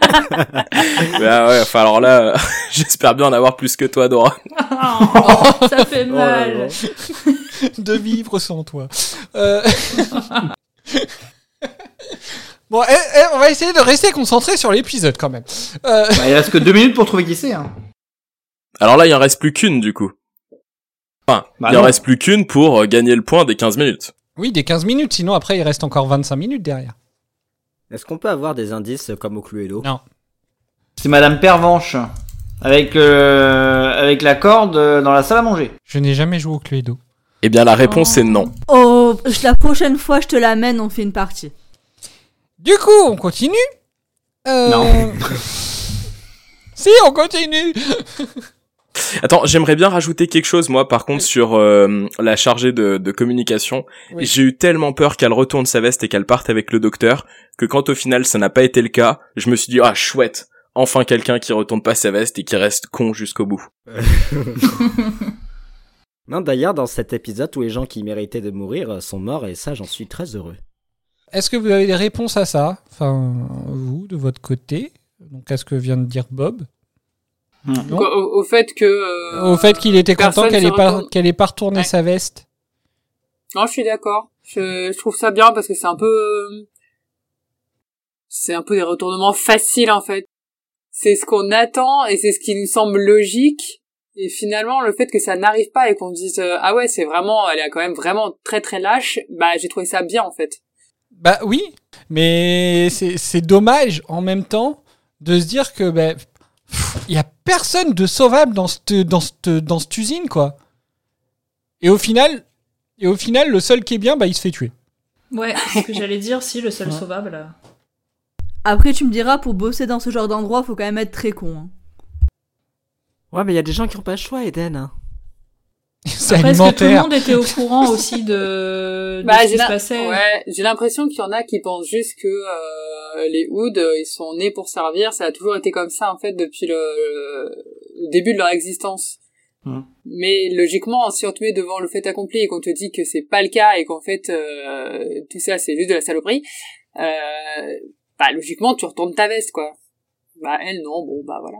Bah ouais, enfin alors là, j'espère bien en avoir plus que toi, Dora. Oh, ça fait Oh là mal. là. de vivre sans toi. Euh, bon, eh, eh, on va essayer de rester concentré sur l'épisode quand même. Euh, Bah, il reste que deux minutes pour trouver qui c'est. Hein. Alors là, il en reste plus qu'une du coup. Enfin, Bah il en non. reste plus qu'une pour euh, gagner le point des 15 minutes. oui, des 15 minutes, sinon après il reste encore 25 minutes derrière. Est-ce qu'on peut avoir des indices comme au Cluedo Non. C'est Madame Pervenche. Avec, euh, avec la corde euh, dans la salle à manger. Je n'ai jamais joué au Cluedo. Eh bien, la réponse est non. Oh, la prochaine fois, je te l'amène, on fait une partie. Du coup, on continue? Euh, Non. si, on continue Attends, j'aimerais bien rajouter quelque chose, moi, par contre, sur euh, la chargée de, de communication. Oui. J'ai eu tellement peur qu'elle retourne sa veste et qu'elle parte avec le docteur, que quand au final ça n'a pas été le cas, je me suis dit, ah chouette, enfin quelqu'un qui retourne pas sa veste et qui reste con jusqu'au bout. Non, d'ailleurs, dans cet épisode, tous les gens qui méritaient de mourir sont morts et ça, j'en suis très heureux. Est-ce que vous avez des réponses à ça? Enfin, vous, de votre côté? Donc, à ce que vient de dire Bob? Donc, au, au fait que. euh, Au fait qu'il était content qu'elle ait pas, qu'elle ait pas retourné Ouais. sa veste. Non, je suis d'accord. Je, je trouve ça bien parce que c'est un peu, c'est un peu des retournements faciles en fait. C'est ce qu'on attend et c'est ce qui nous semble logique. Et finalement, le fait que ça n'arrive pas et qu'on dise euh, ah ouais, c'est vraiment, elle est quand même vraiment très très lâche. Bah, j'ai trouvé ça bien en fait. Bah oui, mais c'est c'est dommage en même temps de se dire que ben il y a personne de sauvable dans cette dans cette dans cette usine quoi. Et au final et au final le seul qui est bien bah il se fait tuer. Ouais, c'est ce que j'allais dire, si, le seul Ouais. sauvable. là. Après, tu me diras, pour bosser dans ce genre d'endroit, faut quand même être très con. hein. Ouais, mais il y a des gens qui ont pas le choix, Eden. C'est Après, est-ce que tout le alimentaire. monde était au courant aussi de, de Bah, ce j'ai qui se passait? ouais, j'ai l'impression qu'il y en a qui pensent juste que euh, les Hoods, euh, ils sont nés pour servir. Ça a toujours été comme ça en fait depuis le, le début de leur existence. Hmm. Mais logiquement, si on te met devant le fait accompli et qu'on te dit que c'est pas le cas et qu'en fait euh, tout ça c'est juste de la saloperie, euh, bah logiquement tu retournes ta veste quoi. Bah elle non, bon bah voilà.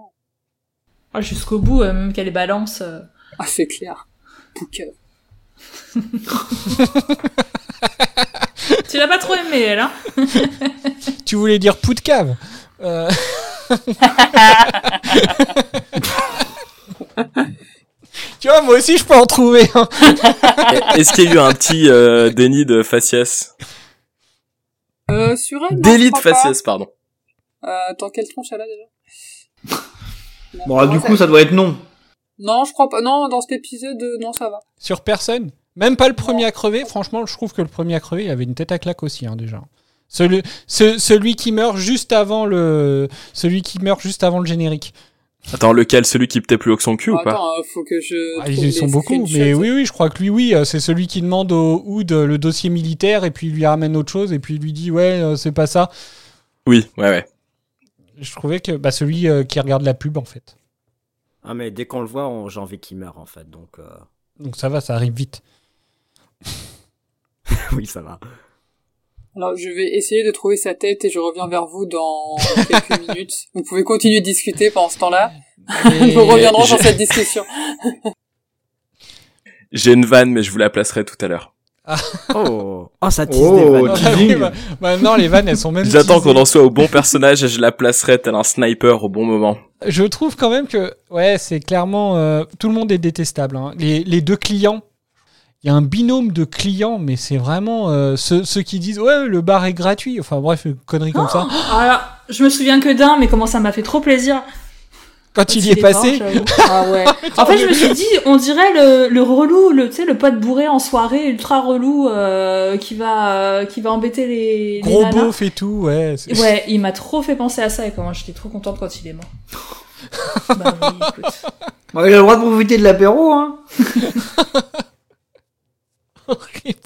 Ah, Jusqu'au bout, euh, même qu'elle les balance. euh. Ah c'est clair. Tu l'as pas trop aimé, elle, hein Tu voulais dire pou de cave. Euh, tu vois moi aussi je peux en trouver. hein. Est-ce qu'il y a eu un petit euh, déni de faciès Euh, sur elle, Délit de pas. faciès, pardon. Euh, attends, quelle tronche elle a déjà? Bon, alors, du coup, ça doit être non. Non, je crois pas. Non, dans cet épisode, euh, non, ça va. Sur personne. Même pas le premier à crever. Franchement, je trouve que le premier à crever, il avait une tête à claque aussi, hein, déjà. Celui, ce- celui qui meurt juste avant le, celui qui meurt juste avant le générique. Attends, lequel? Celui qui peut plus haut que son cul ou pas? Attends, euh, faut que je. Ah, ils sont beaucoup, mais oui, oui, je crois que lui, oui, euh, c'est celui qui demande au Hood le dossier militaire et puis il lui ramène autre chose et puis il lui dit ouais, c'est pas ça. Oui, ouais, ouais. Je trouvais que bah, celui qui regarde la pub en fait. Ah, mais dès qu'on le voit, on- j'ai envie qu'il meure, en fait. Donc, euh, Donc ça va, ça arrive vite. oui, ça va. Alors, je vais essayer de trouver sa tête et je reviens vers vous dans quelques minutes. Vous pouvez continuer de discuter pendant ce temps-là. Et- Nous reviendrons sur cette discussion. J'ai une vanne, mais je vous la placerai tout à l'heure. Oh, oh ça tease Oh, des vannes. Ah oui, bah, maintenant les vannes elles sont même. J'attends qu'on en soit au bon personnage et je la placerai tel un sniper au bon moment. Je trouve quand même que ouais, c'est clairement euh, tout le monde est détestable. hein. Les, les deux clients, il y a un binôme de clients, mais c'est vraiment euh, ceux, ceux qui disent ouais le bar est gratuit. Enfin bref, une connerie comme ça. Alors, je me souviens que d'un, mais comment ça m'a fait trop plaisir. Quand quand il y est passé, ah ouais. En fait, je me suis dit, on dirait le, le relou, le, tu sais, le pote bourré en soirée, ultra relou, euh, qui va, euh, qui va embêter les, gros beauf et tout, ouais. Ouais, il m'a trop fait penser à ça et comment j'étais trop contente quand il est mort. bah oui, écoute. Bon, il a le droit de profiter de l'apéro, hein. horrible.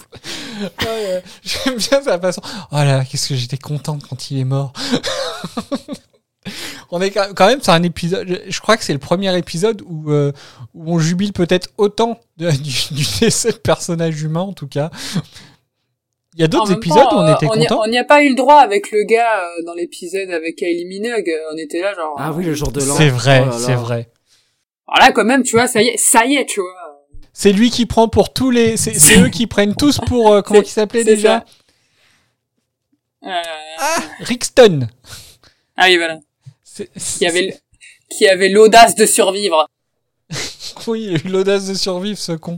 Ouais. J'aime bien sa façon. Oh là, qu'est-ce que j'étais contente quand il est mort. on est quand même sur un épisode. je- crois que c'est le premier épisode où, euh, où on jubile peut-être autant de- du, du décès de personnage humain, en tout cas. Il y a d'autres épisodes temps, où on euh, était content. On n'y a pas eu le droit avec le gars euh, dans l'épisode avec Kylie Minogue. On était là genre. Ah oui, le jour de l'an. C'est vrai, Oh c'est vrai. Alors là, quand même, tu vois, ça y est, ça y est, tu vois. C'est lui qui prend pour tous les. C'est eux qui prennent tous pour. euh, comment il s'appelait déjà Euh, Ah, Rixton. Ah oui, voilà. C'est- Qui avait, qui avait l'audace de survivre. Oui, il a eu l'audace de survivre, ce con.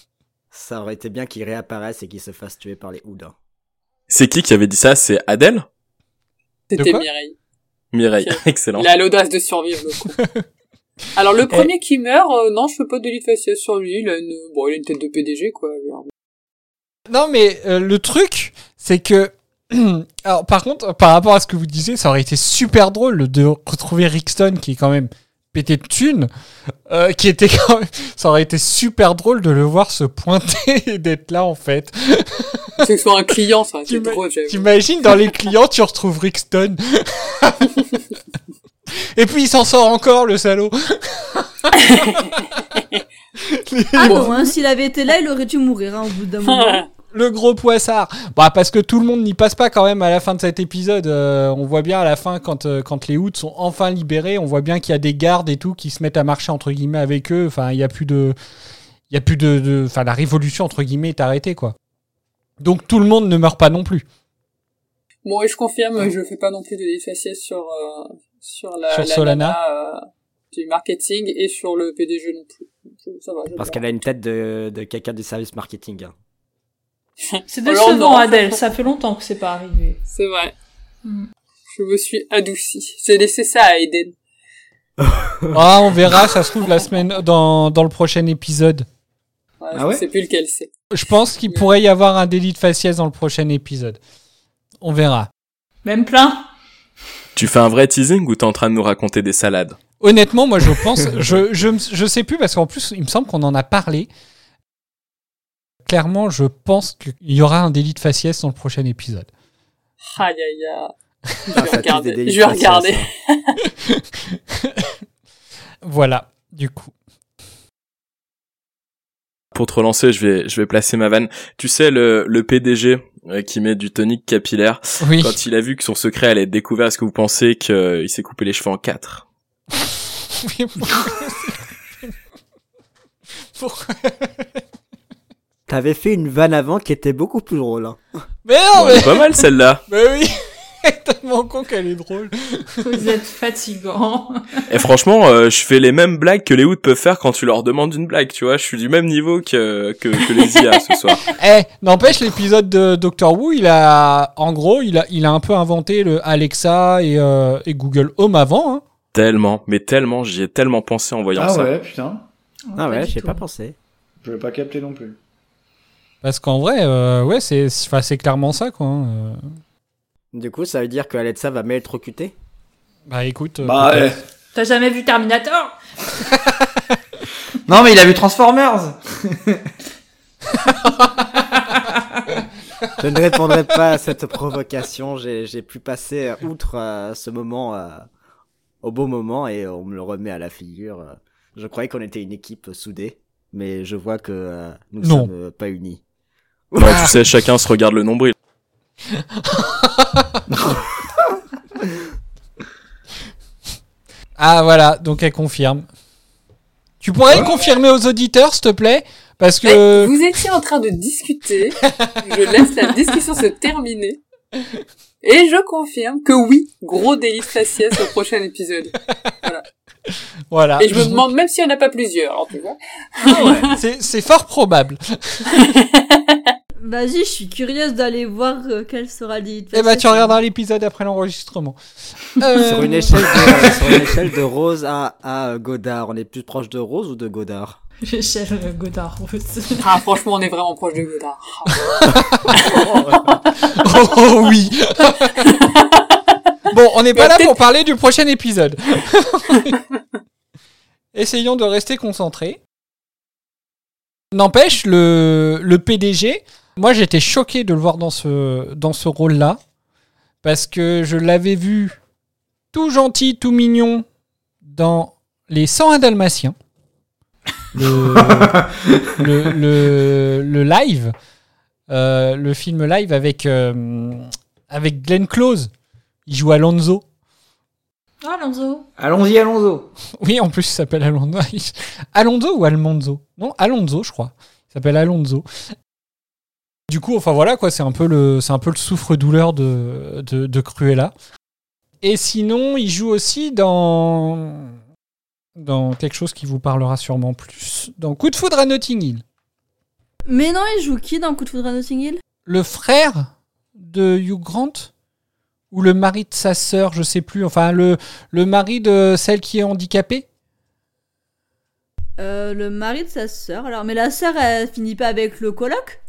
Ça aurait été bien qu'il réapparaisse et qu'il se fasse tuer par les hein. C'est qui qui avait dit ça? C'est Adèle? C'était Mireille. Mireille, excellent. Il a l'audace de survivre, le con. Alors, le premier qui meurt, euh, non, je fais pas de faciès sur lui. Il a une, bon, il a une tête de PDG, quoi. Non, mais euh, le truc, c'est que. Alors, par contre, par rapport à ce que vous disiez, ça aurait été super drôle de retrouver Rixton, qui est quand même pété de thunes, euh, qui était quand même. Ça aurait été super drôle de le voir se pointer et d'être là, en fait. C'est que ce soit un client, ça. C'est drôle. T'imagines, dans les clients, tu retrouves Rixton. et puis, il s'en sort encore, le salaud. Ah non, hein, s'il avait été là, il aurait dû mourir hein, au bout d'un moment. Le gros poissard. Bah parce que tout le monde n'y passe pas quand même à la fin de cet épisode. Euh, on voit bien à la fin quand euh, quand les Hoods sont enfin libérés, on voit bien qu'il y a des gardes et tout qui se mettent à marcher entre guillemets avec eux. Enfin, il y a plus de il y a plus de enfin la révolution entre guillemets est arrêtée quoi. Donc tout le monde ne meurt pas non plus. Bon, et je confirme, je fais pas non plus de faciès sur, euh, sur la, Sur la Solana. nana, euh, du marketing et sur le PDG non plus. Ça va, Parce qu'elle a une tête de, de quelqu'un du service marketing. hein. C'est décevant. Adèle. Ça fait longtemps que c'est pas arrivé. C'est vrai. Hmm. Je me suis adoucie. J'ai laissé ça à Eden. Ah, on verra, ça se trouve la semaine dans dans le prochain épisode. Ouais, Ah je ouais sais plus lequel c'est. Je pense qu'il pourrait y avoir un délit de faciès dans le prochain épisode. On verra. Même plein. Tu fais un vrai teasing ou t'es en train de nous raconter des salades? Honnêtement, moi je pense, je, je, je sais plus parce qu'en plus il me semble qu'on en a parlé. Clairement, je pense qu'il y aura un délit de faciès dans le prochain épisode. Aïe aïe aïe. Je Ah, vais regarder. Je vais hein. Voilà, du coup. Pour te relancer, je vais, je vais placer ma vanne. Tu sais, le, le PDG euh, qui met du tonique capillaire, Oui. quand il a vu que son secret allait être découvert, est-ce que vous pensez qu'il s'est coupé les cheveux en quatre? Pourquoi? T'avais fait une vanne avant qui était beaucoup plus drôle. hein. Mais non, Bon, mais, elle est Pas mal celle-là. mais oui Tellement con qu'elle est drôle. Vous êtes fatigant. Et franchement, euh, je fais les mêmes blagues que les Hoods peuvent faire quand tu leur demandes une blague, tu vois. Je suis du même niveau que, que, que les IA ce soir. Eh, n'empêche, l'épisode de Doctor Who, il a, en gros, il a, il a un peu inventé le Alexa et, euh, et Google Home avant. Hein. Tellement, mais tellement, j'y ai tellement pensé en voyant Ah ça. ouais, putain. Ah ouais, j'ai tout. pas pensé. Je l'ai pas capté non plus. Parce qu'en vrai, euh, ouais, c'est, clairement ça, quoi. hein, euh. Du coup, ça veut dire que Alexa va m'électrocuter Bah écoute. euh, Bah, peut-être. T'as jamais vu Terminator? Non, mais il a vu Transformers. Je ne répondrai pas à cette provocation. J'ai j'ai pu passer outre euh, ce moment euh, au beau moment et on me le remet à la figure. Je croyais qu'on était une équipe soudée, mais je vois que euh, nous Non. sommes euh, pas unis. Ouais, tu sais, chacun se regarde le nombril. Ah voilà, donc elle confirme. Tu pourrais le confirmer aux auditeurs, s'il te plaît? Parce que... Eh, Vous étiez en train de discuter. je laisse la discussion se terminer. Et je confirme que oui, gros délit faciès au prochain épisode. Voilà. Et je me demande même s'il n'y en a pas plusieurs, alors tu vois. C'est c'est fort probable. Vas-y, je suis curieuse d'aller voir euh, quelle sera l'idée. Eh bah tu regarderas l'épisode après l'enregistrement. Euh, Sur une échelle de, sur une échelle de Rose à, à euh, Godard, on est plus proche de Rose ou de Godard? J'échelle euh, Godard. Ah, franchement, on est vraiment proche de Godard. oh, oh, oui. bon, on n'est pas là pour parler du prochain épisode. Essayons de rester concentrés. N'empêche, le, le PDG, moi j'étais choqué de le voir dans ce, dans ce rôle-là. Parce que je l'avais vu tout gentil, tout mignon dans Les 101 Dalmatiens. Le, le, le, le live. Euh, le film live avec, euh, avec Glenn Close. Il joue Alonso. Alonso. Allons-y, Alonso. Oui, en plus, il s'appelle Alonso. Alonso ou Almonzo? Non, Alonso, je crois. Il s'appelle Alonso. Du coup, enfin voilà, quoi, c'est un peu le, c'est un peu le souffre-douleur de, de, de Cruella. Et sinon, il joue aussi dans, dans quelque chose qui vous parlera sûrement plus. Dans Coup de foudre à Notting Hill. Mais non, il joue qui dans Coup de foudre à Notting Hill? Le frère de Hugh Grant? Ou le mari de sa sœur, je sais plus. Enfin, le, le mari de celle qui est handicapée? Euh, Le mari de sa sœur. Alors, mais la sœur, elle finit pas avec le coloc?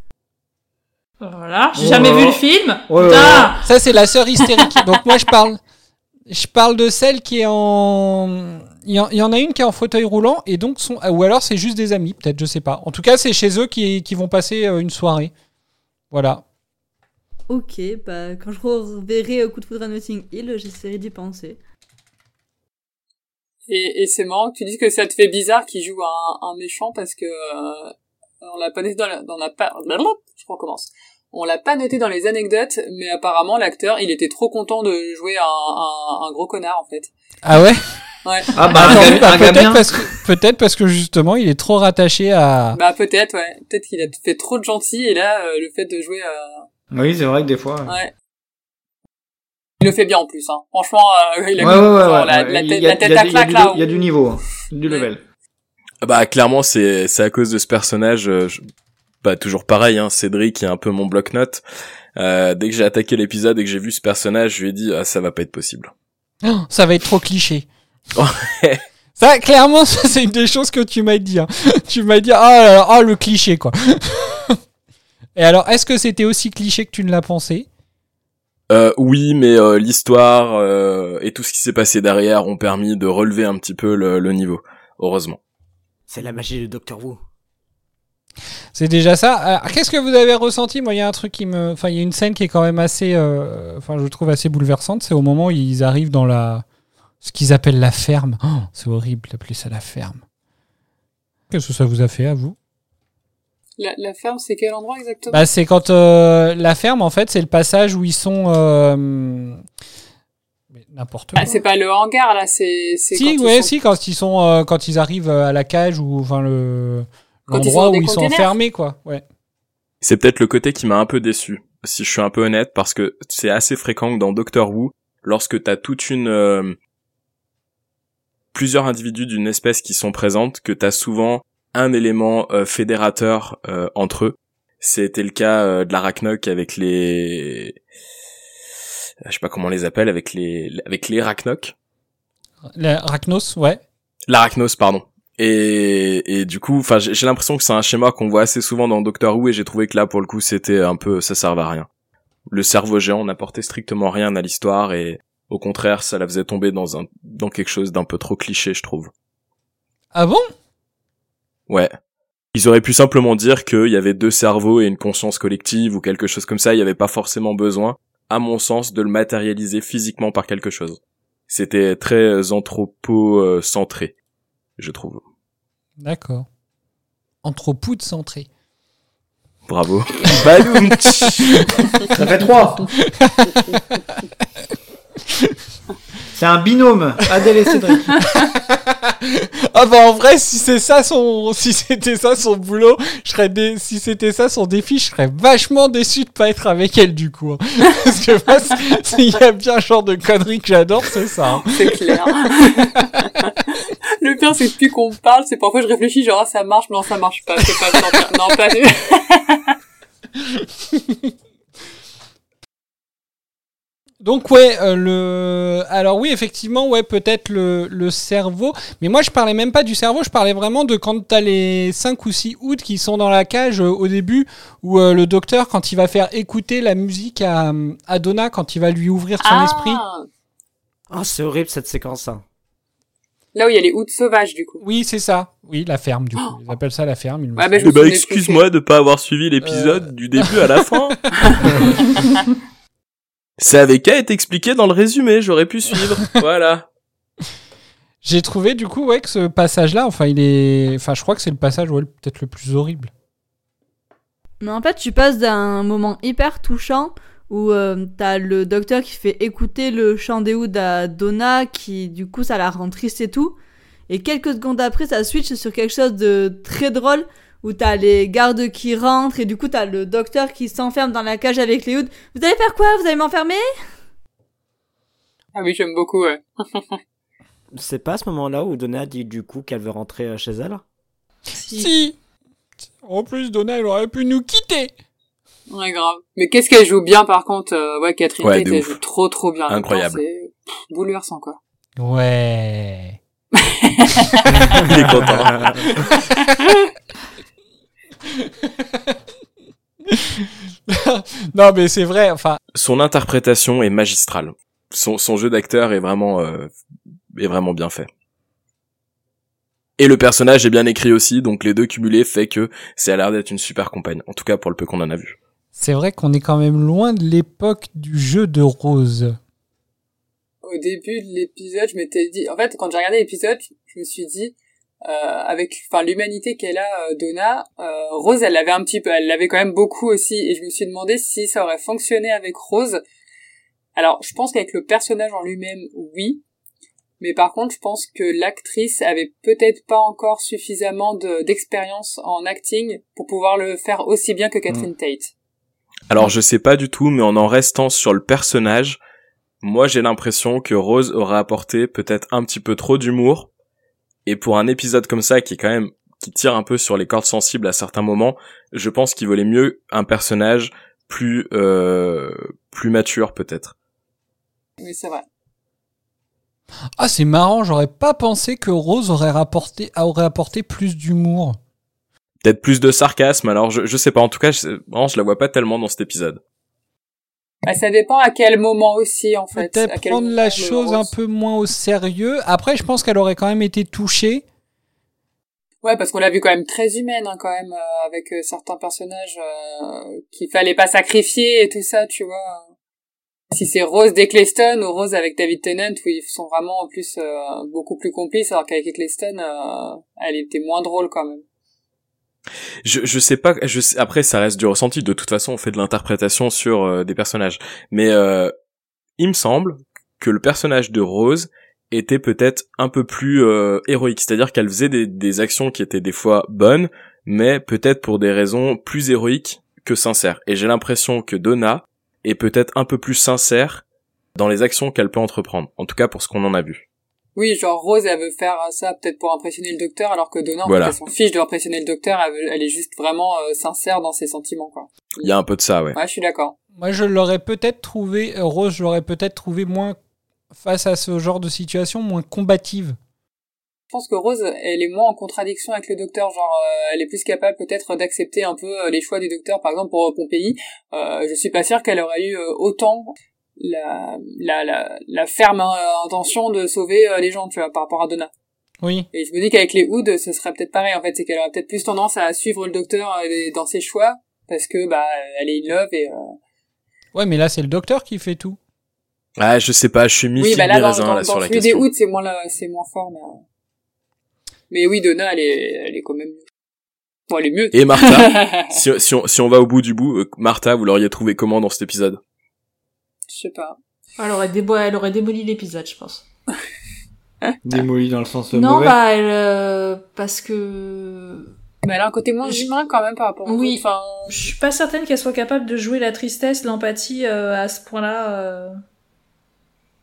Voilà, j'ai Oh jamais là vu le film. Oh là Putain. là. Ça, c'est la sœur hystérique. Donc moi, je parle, je parle de celle qui est en. Il y, en, il y en a une qui est en fauteuil roulant et donc son. Ou alors c'est juste des amis, peut-être, je sais pas. En tout cas, c'est chez eux qui, qui vont passer euh, une soirée. Voilà. Ok, bah quand je reverrai euh, Coup de foudre à Notting Hill, j'essaierai d'y penser. Et, et c'est marrant que tu dises que ça te fait bizarre qu'il joue un, un méchant parce que euh, on l'a pas dans la, dans la je recommence. On l'a pas noté dans les anecdotes, mais apparemment l'acteur, il était trop content de jouer un, un, un gros connard en fait. Ah ouais? Ouais. Ah bah, bah, peut-être parce que peut-être parce que justement, il est trop rattaché à. Bah peut-être ouais, peut-être qu'il a fait trop de gentil et là euh, le fait de jouer euh, Oui, c'est vrai que des fois. ouais. ouais. Il le fait bien en plus hein. Franchement euh, il a Ouais, ouais, ouais, genre, ouais, la, ouais. la Il tête, y a- la tête il y a à claque là. Il y a du niveau, hein. du level. Bah clairement c'est c'est à cause de ce personnage euh, je- bah toujours pareil hein Cédric est un peu mon bloc-notes. Euh, dès que j'ai attaqué l'épisode et que j'ai vu ce personnage, je lui ai dit ah, ça va pas être possible. Oh, ça va être trop cliché. ça, clairement, ça, c'est une des choses que tu m'as dit. hein. Tu m'as dit, ah, ah, le cliché, quoi. Et alors, est-ce que c'était aussi cliché que tu ne l'as pensé? Euh, oui, mais euh, l'histoire euh, et tout ce qui s'est passé derrière ont permis de relever un petit peu le, le niveau, heureusement. C'est la magie de Doctor Who. C'est déjà ça. Alors, Qu'est-ce que vous avez ressenti Moi, il y a un truc qui me. Enfin, il y a une scène qui est quand même assez. euh, Enfin, je trouve assez bouleversante. C'est au moment où ils arrivent dans la. Ce qu'ils appellent la ferme. Oh, c'est horrible d'appeler ça la ferme. Qu'est-ce que ça vous a fait à vous La, la ferme c'est quel endroit exactement Bah, c'est quand euh, la ferme, en fait, c'est le passage où ils sont. euh, mais N'importe quoi. Ah, c'est pas le hangar là, c'est si, quand ils ouais, sont- si, quand ils sont, euh, quand ils arrivent à la cage ou enfin le l'endroit sont où dans des ils sont containers. enfermés, quoi. Ouais. C'est peut-être le côté qui m'a un peu déçu, si je suis un peu honnête, parce que c'est assez fréquent que dans Doctor Who, lorsque t'as toute une euh, plusieurs individus d'une espèce qui sont présentes, que t'as souvent un élément euh, fédérateur euh, entre eux. C'était le cas euh, de l'arachnoc avec les je sais pas comment on les appelle avec les avec les arachnocs. La Rachnos, ouais. L'arachnos, pardon. Et, et du coup, enfin, j'ai l'impression que c'est un schéma qu'on voit assez souvent dans Doctor Who et j'ai trouvé que là, pour le coup, c'était un peu, ça servait à rien. Le cerveau géant n'apportait strictement rien à l'histoire et Au contraire, ça la faisait tomber dans un dans quelque chose d'un peu trop cliché, je trouve. Ah bon? Ouais. Ils auraient pu simplement dire qu'il y avait deux cerveaux et une conscience collective ou quelque chose comme ça, il n'y avait pas forcément besoin, à mon sens, de le matérialiser physiquement par quelque chose. C'était très anthropo-centré, je trouve. D'accord. Anthropoud centré. Bravo. Baloum Ça fait trois. C'est un binôme, Adèle et Cédric. Ah bah en vrai, si c'est ça son, si c'était ça son boulot, je serais dé- si c'était ça son défi, je serais vachement déçu de pas être avec elle du coup. hein. Parce que moi, c- s'il y a bien un genre de connerie que j'adore, c'est ça. hein. C'est clair. le pire, c'est que depuis qu'on parle, c'est parfois je réfléchis genre, ah, ça marche, mais non, ça marche pas, c'est pas. Non, pas Donc ouais, euh, le, alors oui effectivement ouais peut-être le, le cerveau, mais moi je parlais même pas du cerveau, je parlais vraiment de quand t'as les 5 ou 6 août qui sont dans la cage euh, au début où euh, le docteur quand il va faire écouter la musique à, à Donna quand il va lui ouvrir son Ah. esprit. Oh, c'est horrible cette séquence. hein. Là où il y a les houttes sauvages, du coup. Oui, c'est ça. Oui, la ferme, du coup. Ils appellent ça la ferme. Eh ben, excuse-moi de pas avoir suivi l'épisode du début à la fin. Ça avait qu'à être expliqué dans le résumé, j'aurais pu suivre. Voilà. J'ai trouvé, du coup, ouais, que ce passage-là, enfin, il est. Enfin, je crois que c'est le passage, ouais, peut-être le plus horrible. Mais en fait, tu passes d'un moment hyper touchant où euh, t'as le docteur qui fait écouter le chant des Ouds à Donna, qui du coup ça la rend triste et tout. Et quelques secondes après, ça switch sur quelque chose de très drôle où t'as les gardes qui rentrent et du coup t'as le docteur qui s'enferme dans la cage avec les Ouds. Vous allez faire quoi? Vous allez m'enfermer? Ah oui, j'aime beaucoup, ouais. C'est pas à ce moment-là où Donna dit du coup qu'elle veut rentrer euh, chez elle? Si En plus, Donna, elle aurait pu nous quitter Ouais, grave. Mais qu'est-ce qu'elle joue bien, par contre, euh, ouais, Catherine Ouais, Tate, elle joue trop trop bien. Incroyable. C'est bouleversant, quoi. Ouais. Il est content. non, mais c'est vrai, enfin. Son interprétation est magistrale. Son, son jeu d'acteur est vraiment, euh, est vraiment bien fait. Et le personnage est bien écrit aussi, donc les deux cumulés fait que c'est à l'air d'être une super compagne. En tout cas pour le peu qu'on en a vu. C'est vrai qu'on est quand même loin de l'époque du jeu de Rose. Au début de l'épisode, je m'étais dit, en fait, quand j'ai regardé l'épisode, je me suis dit, euh, avec, enfin, l'humanité qu'elle a, euh, Donna, euh, Rose, elle l'avait un petit peu, elle l'avait quand même beaucoup aussi, et je me suis demandé si ça aurait fonctionné avec Rose. Alors, je pense qu'avec le personnage en lui-même, oui. Mais par contre, je pense que l'actrice avait peut-être pas encore suffisamment de- d'expérience en acting pour pouvoir le faire aussi bien que Catherine Tate. Alors je sais pas du tout, mais en en restant sur le personnage, moi j'ai l'impression que Rose aurait apporté peut-être un petit peu trop d'humour. Et pour un épisode comme ça qui est quand même qui tire un peu sur les cordes sensibles à certains moments, je pense qu'il valait mieux un personnage plus euh, plus mature peut-être. Oui, c'est vrai. Ah, c'est marrant, j'aurais pas pensé que Rose aurait, rapporté, aurait apporté plus d'humour. Peut-être plus de sarcasme. Alors je je sais pas. En tout cas, je, vraiment, je la vois pas tellement dans cet épisode. Bah, ça dépend à quel moment aussi, en fait. Peut-être prendre la chose un peu moins au sérieux. Après, je pense qu'elle aurait quand même été touchée. Ouais, parce qu'on l'a vu quand même très humaine, hein, quand même, euh, avec euh, certains personnages euh, qu'il fallait pas sacrifier et tout ça, tu vois. Si c'est Rose d'Eccleston ou Rose avec David Tennant, où ils sont vraiment en plus euh, beaucoup plus complices, alors qu'avec Eccleston, euh, elle était moins drôle quand même. Je, je sais pas. Je sais, après, ça reste du ressenti. De toute façon, on fait de l'interprétation sur euh, des personnages. Mais euh, il me semble que le personnage de Rose était peut-être un peu plus euh, héroïque. C'est-à-dire qu'elle faisait des, des actions qui étaient des fois bonnes, mais peut-être pour des raisons plus héroïques que sincères. Et j'ai l'impression que Donna est peut-être un peu plus sincère dans les actions qu'elle peut entreprendre. En tout cas, pour ce qu'on en a vu. Oui, genre Rose, elle veut faire ça peut-être pour impressionner le docteur, alors que Donna, en Voilà. fait, elle s'en fiche de impressionner le docteur, elle, veut- elle est juste vraiment euh, sincère dans ses sentiments, quoi. Il y a un peu de ça, ouais. Ouais, je suis d'accord. Moi, je l'aurais peut-être trouvé, euh, Rose, je l'aurais peut-être trouvé moins, face à ce genre de situation, moins combative. Je pense que Rose, elle est moins en contradiction avec le docteur, genre euh, elle est plus capable peut-être d'accepter un peu les choix du docteur, par exemple pour Pompéi. Euh, je suis pas sûr qu'elle aurait eu autant la, la, la, la ferme euh, intention de sauver euh, les gens, tu vois, par rapport à Donna. Oui. Et je me dis qu'avec les Hood, ce serait peut-être pareil, en fait, c'est qu'elle aurait peut-être plus tendance à suivre le docteur euh, dans ses choix, parce que, bah, elle est in love et... Euh... Ouais, mais là, c'est le docteur qui fait tout. Ah, je sais pas, je suis mis Oui, bah là, dans, dans, là, sur dans la celui des question. Hood, c'est moins, là, c'est moins fort, mais... Mais oui, Donna, elle est, elle est quand même mieux. Bon, elle est mieux. Et Martha, si, si, on, si on va au bout du bout, Martha, vous l'auriez trouvé comment dans cet épisode? Je sais pas. Elle aurait, débo elle aurait démoli l'épisode, je pense. Démoli dans le sens non, mauvais. bah, elle, euh, parce que... Mais elle a un côté moins humain quand même par rapport aux Oui. Enfin, Je suis pas certaine qu'elle soit capable de jouer la tristesse, l'empathie euh, à ce point-là. euh.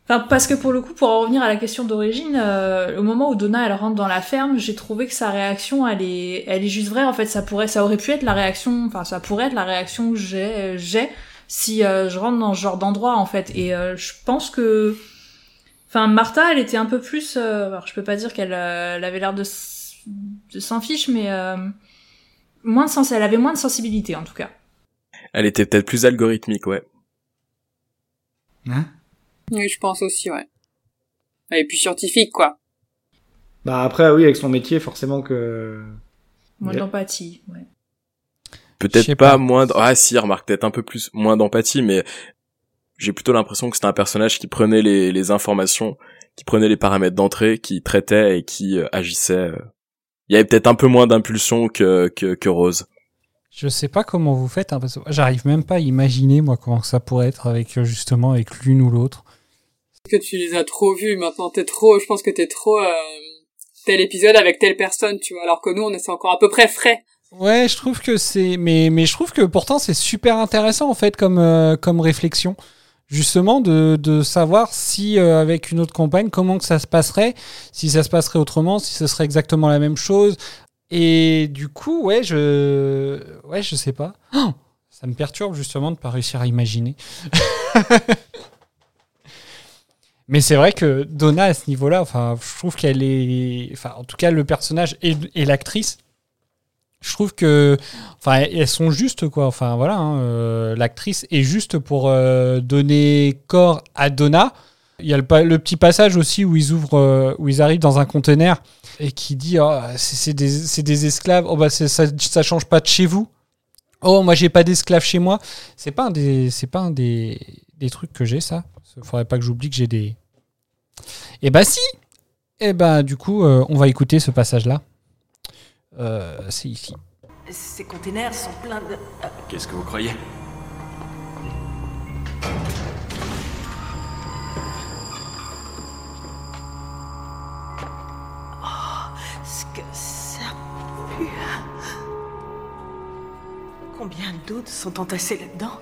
Enfin, parce que pour le coup, pour en revenir à la question d'origine, euh, au moment où Donna elle rentre dans la ferme, j'ai trouvé que sa réaction, elle est, elle est juste vraie. En fait, ça pourrait, ça aurait pu être la réaction, enfin, ça pourrait être la réaction que j'ai, euh, j'ai si euh, je rentre dans ce genre d'endroit en fait. Et euh, je pense que, enfin, Martha, elle était un peu plus, euh, alors je peux pas dire qu'elle, euh, elle avait l'air de, s- de s'en fiche, mais euh, moins de sens, elle avait moins de sensibilité en tout cas. Elle était peut-être plus algorithmique, ouais. Hein? Oui, je pense aussi, ouais. Elle est plus scientifique, quoi. Bah après, oui, avec son métier, forcément que... Moins d'empathie, ouais. Peut-être pas, pas. moins d- ah si remarque peut-être un peu plus moins d'empathie mais j'ai plutôt l'impression que c'était un personnage qui prenait les, les informations qui prenait les paramètres d'entrée qui traitait et qui euh, agissait euh. il y avait peut-être un peu moins d'impulsion que, que que Rose Je sais pas comment vous faites, hein, parce que j'arrive même pas à imaginer, moi, comment ça pourrait être avec, euh, justement, avec l'une ou l'autre. Parce que tu les as trop vus, maintenant? T'es trop, je pense que t'es trop, euh, tel épisode avec telle personne, tu vois, alors que nous, on est encore à peu près frais. Ouais, je trouve que c'est, mais, mais je trouve que pourtant c'est super intéressant en fait comme, euh, comme réflexion, justement de, de savoir si euh, avec une autre compagne comment que ça se passerait, si ça se passerait autrement, si ce serait exactement la même chose. Et du coup, ouais, je, ouais, je sais pas. Oh, ça me perturbe justement de pas réussir à imaginer. Mais c'est vrai que Donna à ce niveau-là, enfin, je trouve qu'elle est, enfin, en tout cas le personnage et, et l'actrice je trouve que enfin elles sont justes quoi. Enfin voilà hein, euh, l'actrice est juste pour euh, donner corps à Donna. Il y a le, petit passage aussi où ils ouvrent euh, où ils arrivent dans un conteneur et qui dit oh, c'est des, esclaves. Oh bah ça ça change pas de chez vous. Oh moi j'ai pas d'esclaves chez moi. C'est pas un des c'est pas un des, trucs que j'ai ça. Faudrait pas que j'oublie que j'ai des. Et bah si. Et bah du coup on va écouter ce passage là euh, c'est ici Ces containers sont pleins de... Qu'est-ce que vous croyez? Ce que ça pue. Combien d'autres sont entassés là-dedans?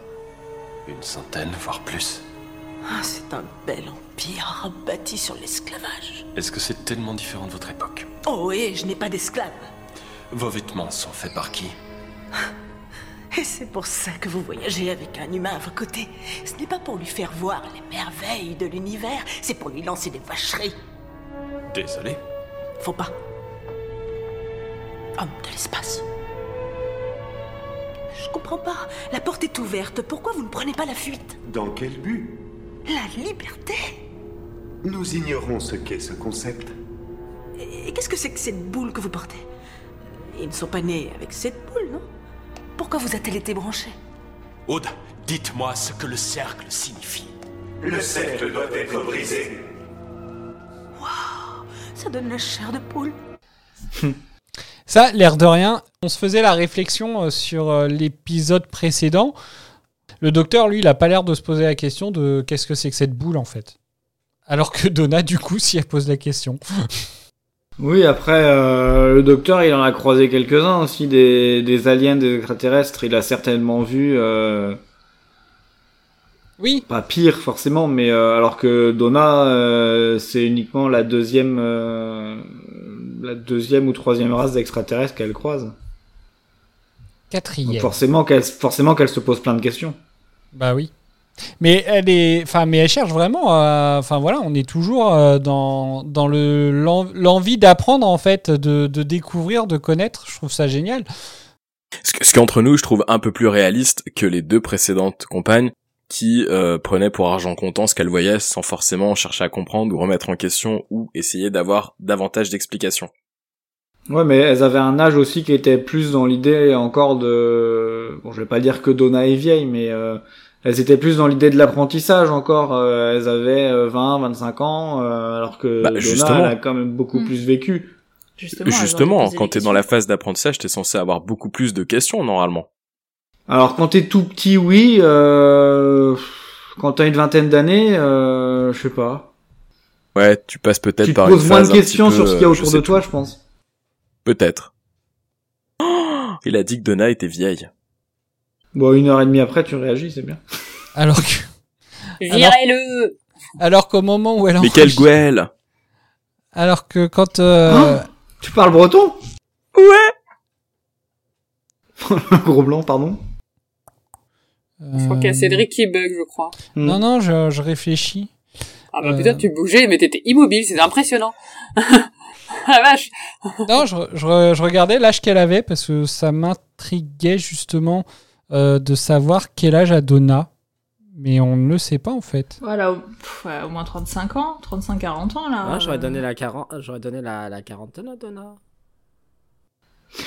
Une centaine, voire plus. Ah, C'est un bel empire bâti sur l'esclavage. Est-ce que c'est tellement différent de votre époque? Oh oui, je n'ai pas d'esclaves. Vos vêtements sont faits par qui? Et c'est pour ça que vous voyagez avec un humain à vos côtés. Ce n'est pas pour lui faire voir les merveilles de l'univers, c'est pour lui lancer des vacheries. Désolé. Faut pas. Homme de l'espace. Je comprends pas. La porte est ouverte. Pourquoi vous ne prenez pas la fuite? Dans quel but? La liberté Nous ignorons ce qu'est ce concept. Et qu'est-ce que c'est que cette boule que vous portez? Ils ne sont pas nés avec cette boule, non? Pourquoi vous a-t-elle été branchée? Aude, dites-moi ce que le cercle signifie. Le cercle doit être brisé. Ça donne la chair de poule. Ça, l'air de rien, on se faisait la réflexion euh, sur euh, l'épisode précédent. Le docteur, lui, il a pas l'air de se poser la question de qu'est-ce que c'est que cette boule en fait? Alors que Donna, du coup, si elle pose la question. Oui, après, euh, le docteur, il en a croisé quelques-uns aussi, des, des aliens, des extraterrestres. Il a certainement vu... Euh, oui. Pas pire, forcément, mais euh, alors que Donna, euh, c'est uniquement la deuxième... euh, la deuxième ou troisième race d'extraterrestres qu'elle croise. Quatrième. Donc forcément qu'elle forcément qu'elle se pose plein de questions. Bah oui. Mais elle est, enfin, mais elle cherche vraiment. à- Enfin voilà, on est toujours euh, dans dans le l'en- l'envie d'apprendre en fait, de, de découvrir, de connaître. Je trouve ça génial. ce, que- ce qui entre nous je trouve un peu plus réaliste que les deux précédentes compagnes qui euh, prenait pour argent comptant ce qu'elle voyait sans forcément chercher à comprendre ou remettre en question ou essayer d'avoir davantage d'explications. Ouais, mais elles avaient un âge aussi qui était plus dans l'idée encore de... Bon, je vais pas dire que Donna est vieille, mais euh, elles étaient plus dans l'idée de l'apprentissage encore. Euh, elles avaient 20, 25 ans, euh, alors que Bah, Donna, justement. elle a quand même beaucoup Mm. plus vécu. Justement, Justement, quand t'es dans la phase d'apprentissage, t'es censé avoir beaucoup plus de questions normalement. Alors quand t'es tout petit, oui. Euh... Quand t'as une vingtaine d'années, euh... je sais pas. Ouais, tu passes peut-être Tu par une poses moins de questions peu, sur ce qu'il y a euh, autour de toi, plus. je pense. Peut-être. Oh, il a dit que Donna était vieille. Bon, une heure et demie après, tu réagis, c'est bien. Alors que, Virez-le alors qu'au moment où elle Mais quelle Gouelle Alors que quand euh, Tu parles breton? Ouais Gros blanc, pardon. Je crois qu'il y a Cédric qui bug, je crois. Hmm. Non, non, je, je réfléchis. Ah bah Euh. putain, tu bougeais, mais t'étais immobile, c'était impressionnant. ah vache Non, je, je regardais l'âge qu'elle avait parce que ça m'intriguait justement euh, de savoir quel âge a Donna. Mais on ne le sait pas en fait. Voilà, au, pff, ouais, au moins 35 ans, 35-40 ans là. J'aurais donné la 40, j'aurais donné la, la quarantaine à Donna.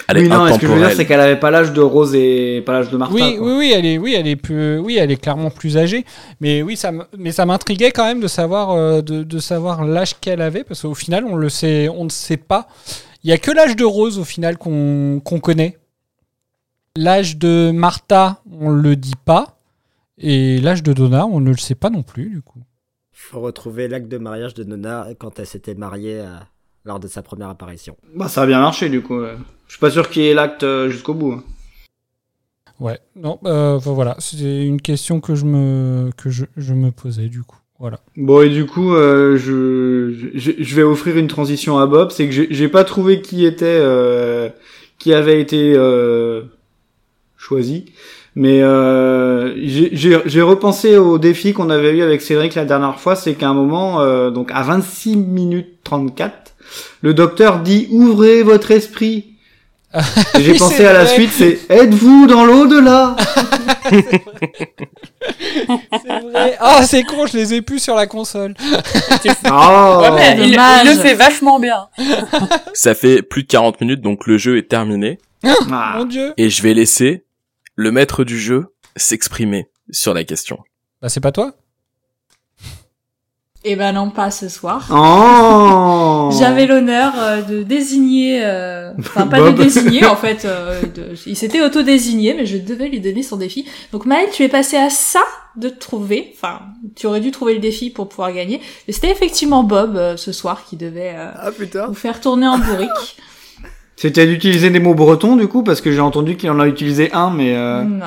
Elle oui, non, ce que je veux dire, c'est qu'elle avait pas l'âge de Rose et pas l'âge de Martha. Oui, quoi. oui, oui, elle est, oui, elle est plus, oui, elle est clairement plus âgée. Mais oui, ça, mais ça m'intriguait quand même de savoir, euh, de, de savoir l'âge qu'elle avait, parce qu'au final, on le sait, on ne sait pas. Il y a que l'âge de Rose au final qu'on qu'on connaît. L'âge de Martha, on le dit pas, et l'âge de Donna, on ne le sait pas non plus du coup. Faut retrouver l'acte de mariage de Donna quand elle s'était mariée euh, lors de sa première apparition. Bah, ça a bien marché, du coup. Je suis pas sûr qu'il y ait l'acte euh, jusqu'au bout. hein. Ouais, non, euh, voilà, c'est une question que je me, que je, je me posais du coup. Voilà. Bon, et du coup, euh, je, je, je vais offrir une transition à Bob. C'est que j'ai j'ai pas trouvé qui était, euh, qui avait été euh, choisi. Mais euh, j'ai- j'ai j'ai repensé au défi qu'on avait eu avec Cédric la dernière fois. C'est qu'à un moment, euh, donc à 26 minutes 34, le docteur dit « Ouvrez votre esprit ». Et J'ai Oui, pensé à la vrai. suite, c'est « Êtes-vous dans l'au-delà » C'est vrai. Ah, c'est con, je les ai plus sur la console. Oh. Ouais, mais il le fait vachement bien. Ça fait plus de 40 minutes, donc le jeu est terminé. Ah. Mon dieu. Et je vais laisser le maître du jeu s'exprimer sur la question. Bah, c'est pas toi? Eh ben non, pas ce soir. Oh J'avais l'honneur euh, de désigner, euh, enfin pas Bob. de désigner en fait, euh, de- il s'était auto-désigné, mais je devais lui donner son défi. Donc Maël, tu es passé à ça de trouver, enfin tu aurais dû trouver le défi pour pouvoir gagner. Et c'était effectivement Bob euh, ce soir qui devait euh, Ah vous faire tourner en bourrique. C'était d'utiliser des mots bretons du coup parce que j'ai entendu qu'il en a utilisé un mais euh... Non,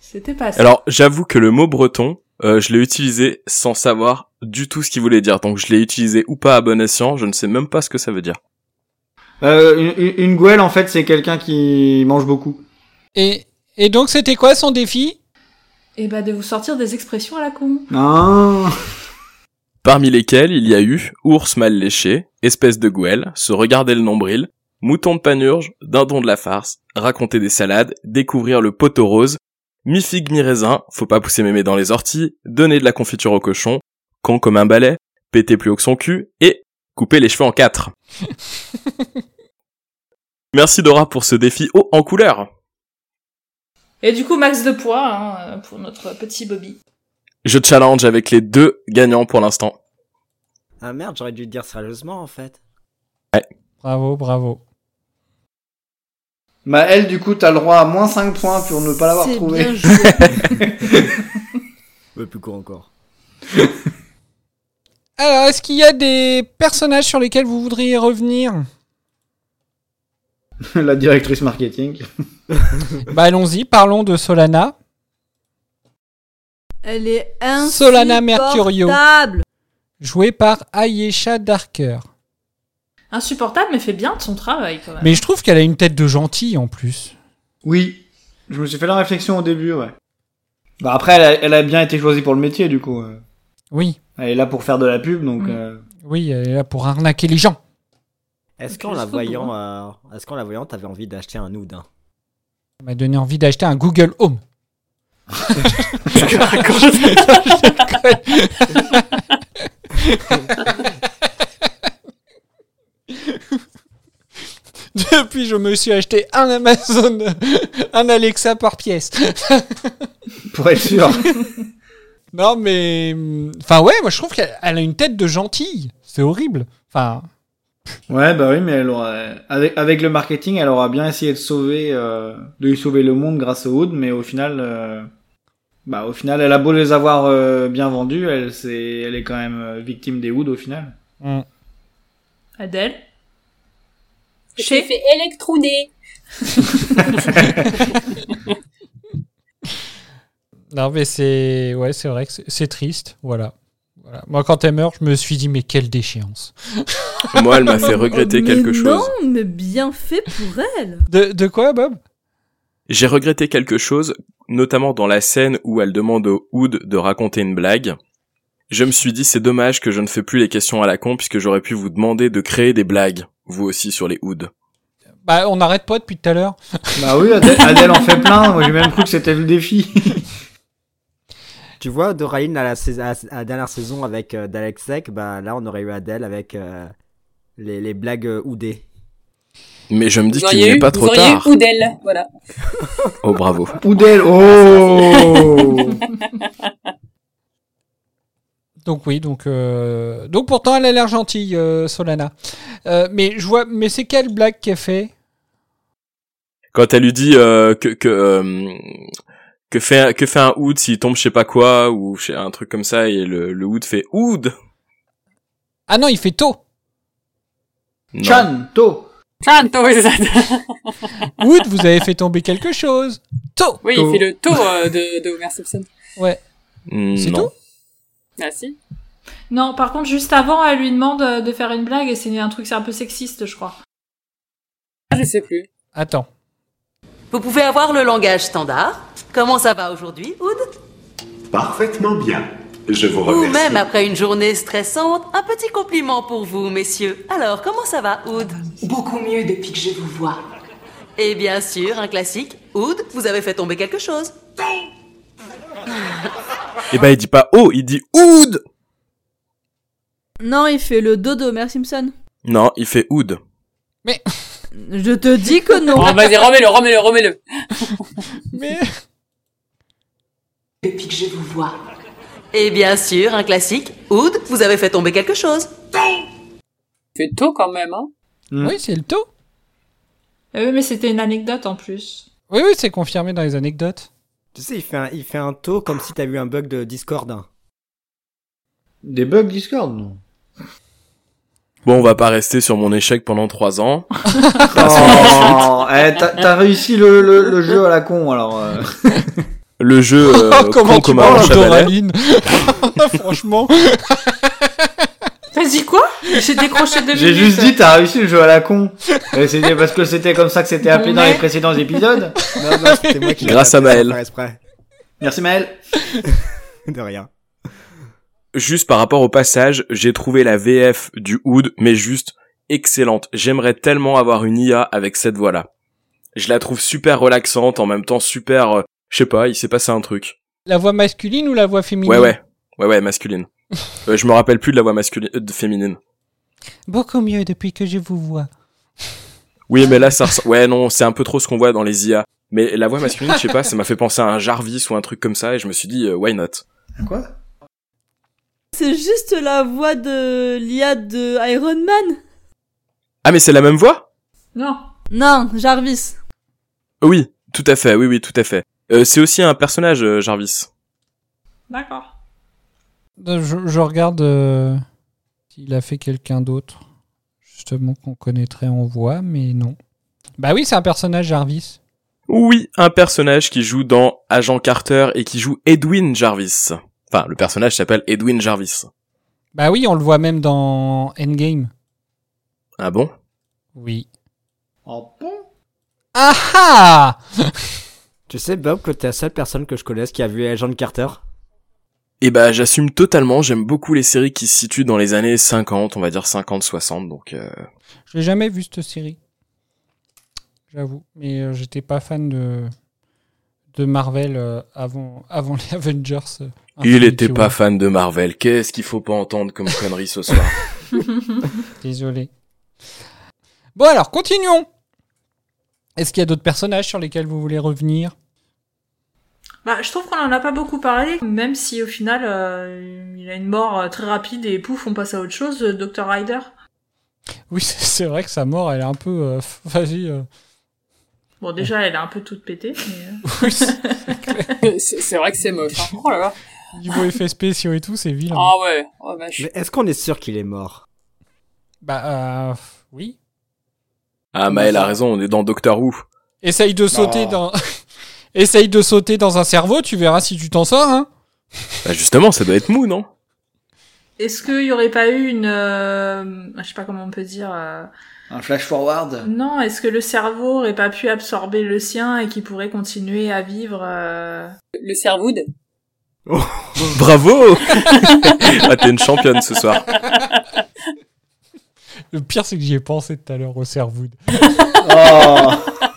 c'était pas ça. Alors, j'avoue que le mot breton, euh, je l'ai utilisé sans savoir du tout ce qu'il voulait dire. Donc, je l'ai utilisé ou pas à bon escient, je ne sais même pas ce que ça veut dire. euh, une, une- une gouelle en fait c'est quelqu'un qui mange beaucoup. et, et donc, c'était quoi son défi? Et bah de vous sortir des expressions à la con. Ah. Parmi lesquels il y a eu ours mal léché, espèce de gouelle, se regarder le nombril, mouton de panurge, dindon de la farce, raconter des salades, découvrir le poteau rose, mi-figue mi-raisin, faut pas pousser mémé dans les orties, donner de la confiture au cochon, con comme un balai, péter plus haut que son cul, et couper les cheveux en quatre. Merci Dora pour ce défi haut en couleur. Et du coup, max de poids hein, pour notre petit Bobby. Je challenge avec les deux gagnants pour l'instant. Ah merde, j'aurais dû le dire sérieusement en fait. Bravo, bravo. Bah elle du coup t'as le droit à moins 5 points pour ne pas l'avoir C'est trouvé. bien joué. Ouais, plus court encore. Alors, est-ce qu'il y a des personnages sur lesquels vous voudriez revenir? La directrice marketing. Bah, allons-y, parlons de Solana. Elle est Solana Mercurio. insupportable. Jouée par Ayesha Darker. Insupportable, mais fait bien de son travail quand même. Mais je trouve qu'elle a une tête de gentille en plus. Oui. Je me suis fait la réflexion au début ouais. Bah après elle a, elle a bien été choisie pour le métier du coup. euh. Oui, Elle est là pour faire de la pub donc. Mm. euh, oui, elle est là pour arnaquer les gens. Est-ce qu'en la voyant, euh, est-ce qu'en la voyant, t'avais envie d'acheter un oud hein? Ça m'a donné envie d'acheter un Google Home. Depuis, je me suis acheté un Amazon, un Alexa par pièce. Pour être sûr. non, mais. Enfin, ouais, moi je trouve qu'elle elle a une tête de gentille. C'est horrible. Enfin. Ouais, bah oui, mais elle aura, avec, avec le marketing, elle aura bien essayé de sauver, euh, de lui sauver le monde grâce au Hood, mais au final, euh, bah au final, elle a beau les avoir euh, bien vendus, elle, c'est, elle est quand même euh, victime des Hood au final. Mm. Adèle? Je t'ai fait électrouder. Non, mais c'est. Ouais, c'est vrai que c'est- triste. Voilà. voilà. Moi, quand elle meurt, je me suis dit, mais quelle déchéance. Moi, elle m'a fait regretter Mais quelque chose. Non, mais bien fait pour elle. De, de quoi, Bob? J'ai regretté quelque chose, notamment dans la scène où elle demande au Hood de raconter une blague. Je me suis dit, c'est dommage que je ne fais plus les questions à la con, puisque j'aurais pu vous demander de créer des blagues, vous aussi, sur les Hoods. Bah, on n'arrête pas depuis tout à l'heure. Bah oui, Adèle, Adèle en fait plein, moi j'ai même cru que c'était le défi. Tu vois, Doraline à la, à dernière saison avec euh, Dalexek, bah là on aurait eu Adèle avec euh, les, les blagues euh, oudées. Mais je me dis qu'il n'est pas vous trop auriez tard. eu Oudel, voilà. Oh, bravo. Oudel, oh Donc oui, donc euh, donc pourtant elle a l'air gentille, euh, Solana. Euh, mais je vois, mais c'est quelle blague qu'elle fait? Quand elle lui dit euh, que que euh, que fait que fait un Hood s'il tombe je sais pas quoi ou je sais- un truc comme ça et le le Hood fait Hood. Ah non, il fait tôt. Non. Chanto Chanto, oui, c'est ça. Wood, vous avez fait tomber quelque chose. Tôt. Oui, il fait le euh, de, de Homer Simpson. Ouais. Hmm, C'est tout? Ah si. Non, par contre, juste avant, elle lui demande euh, de faire une blague et c'est un truc, c'est un peu sexiste, je crois. Ah, Je sais plus. Attends. Vous pouvez avoir le langage standard. Comment ça va aujourd'hui, Oud? Parfaitement bien. Je vous Ou remercie. même après une journée stressante, un petit compliment pour vous, messieurs. Alors, comment ça va, Oud? Beaucoup mieux depuis que je vous vois. Et bien sûr, un classique. Oud, vous avez fait tomber quelque chose. Et ben il dit pas oh, il dit Hood. Non, il fait le dos d'Homer Simpson. Non, il fait Hood. Je te dis que non. Oh, vas-y, remets-le, remets-le, remets-le. Mais Depuis que je vous vois. Et bien sûr, un classique. Oud, vous avez fait tomber quelque chose. Fait tôt quand même, hein. oui, c'est le taux. Eh oui, mais c'était une anecdote en plus. Oui, oui, c'est confirmé dans les anecdotes. Tu sais, il fait un, il fait un taux comme si t'avais eu un bug de Discord. hein. Des bugs Discord, non Bon, on va pas rester sur mon échec pendant trois ans. Oh, eh, t'as t'as réussi le, le, le jeu à la con, alors... euh. Le jeu euh, Oh, comment con tu comme un. Doraline Franchement. Vas-y, quoi J'ai décroché deux J'ai juste dit t'as réussi le jeu à la con. Et C'était parce que c'était comme ça que c'était appelé dans les précédents épisodes. Non, non, c'était moi qui l'ai Grâce à Maël. Merci Maël. De rien. Juste par rapport au passage, j'ai trouvé la VF du Hood, mais juste excellente. J'aimerais tellement avoir une IA avec cette voix-là. Je la trouve super relaxante, en même temps super, euh, je sais pas, il s'est passé un truc. La voix masculine ou la voix féminine? Ouais, ouais, ouais, ouais, masculine. Euh, je me rappelle plus de la voix masculine, euh, de féminine. Beaucoup mieux depuis que je vous vois. Oui, mais là, ça ressemble... Ouais, non, c'est un peu trop ce qu'on voit dans les IA. Mais la voix masculine, je sais pas, ça m'a fait penser à un Jarvis ou un truc comme ça, et je me suis dit, euh, why not? Quoi? C'est juste la voix de l'IA de Iron Man. Ah, mais c'est la même voix? Non. Non, Jarvis. Oui, tout à fait, oui, oui, tout à fait. Euh, c'est aussi un personnage, euh, Jarvis. D'accord. Euh, Je, je regarde euh, s'il a fait quelqu'un d'autre. Justement qu'on connaîtrait en voix, mais non. Bah oui, c'est un personnage Jarvis. Oui, un personnage qui joue dans Agent Carter et qui joue Edwin Jarvis. Enfin, le personnage s'appelle Edwin Jarvis. Bah oui, on le voit même dans Endgame. Ah bon? Oui. Oh bon? Ah ah Tu sais, Bob, que t'es la seule personne que je connaisse qui a vu Agent Carter? Eh bah, j'assume totalement, j'aime beaucoup les séries qui se situent dans les années 50, on va dire 50-60, donc... Euh... Je l'ai jamais vu cette série. J'avoue. Mais euh, j'étais pas fan de de Marvel euh, avant, avant les Avengers. euh, Il était pas fan de Marvel. Qu'est-ce qu'il faut pas entendre comme connerie ce soir? Désolé. Bon alors, continuons. Est-ce qu'il y a d'autres personnages sur lesquels vous voulez revenir? Bah, je trouve qu'on en a pas beaucoup parlé, même si au final, euh, il a une mort euh, très rapide et pouf, on passe à autre chose, euh, Dr. Ryder. Oui, c'est vrai que sa mort, elle est un peu... euh, Vas-y. euh. Bon, déjà, elle est un peu toute pétée, mais... euh, Oui, c'est- vrai que c'est moche. Hein. Oh là là. niveau effets spéciaux et tout, c'est vilain. Ah ouais. Oh vache. Mais est-ce qu'on est sûr qu'il est mort? Bah, euh, oui. Ah, Maël a raison, on est dans Doctor Who. Essaye de sauter dans... Essaye de sauter dans un cerveau, tu verras si tu t'en sors, hein. Bah justement, ça doit être mou, non? Est-ce qu'il y aurait pas eu une... euh, Je sais pas comment on peut dire... euh, Un flash forward? Non, est-ce que le cerveau aurait pas pu absorber le sien et qu'il pourrait continuer à vivre euh, Le Servood. Bravo Ah, t'es une championne ce soir. Le pire, c'est que j'y ai pensé tout à l'heure au cerveau. Oh,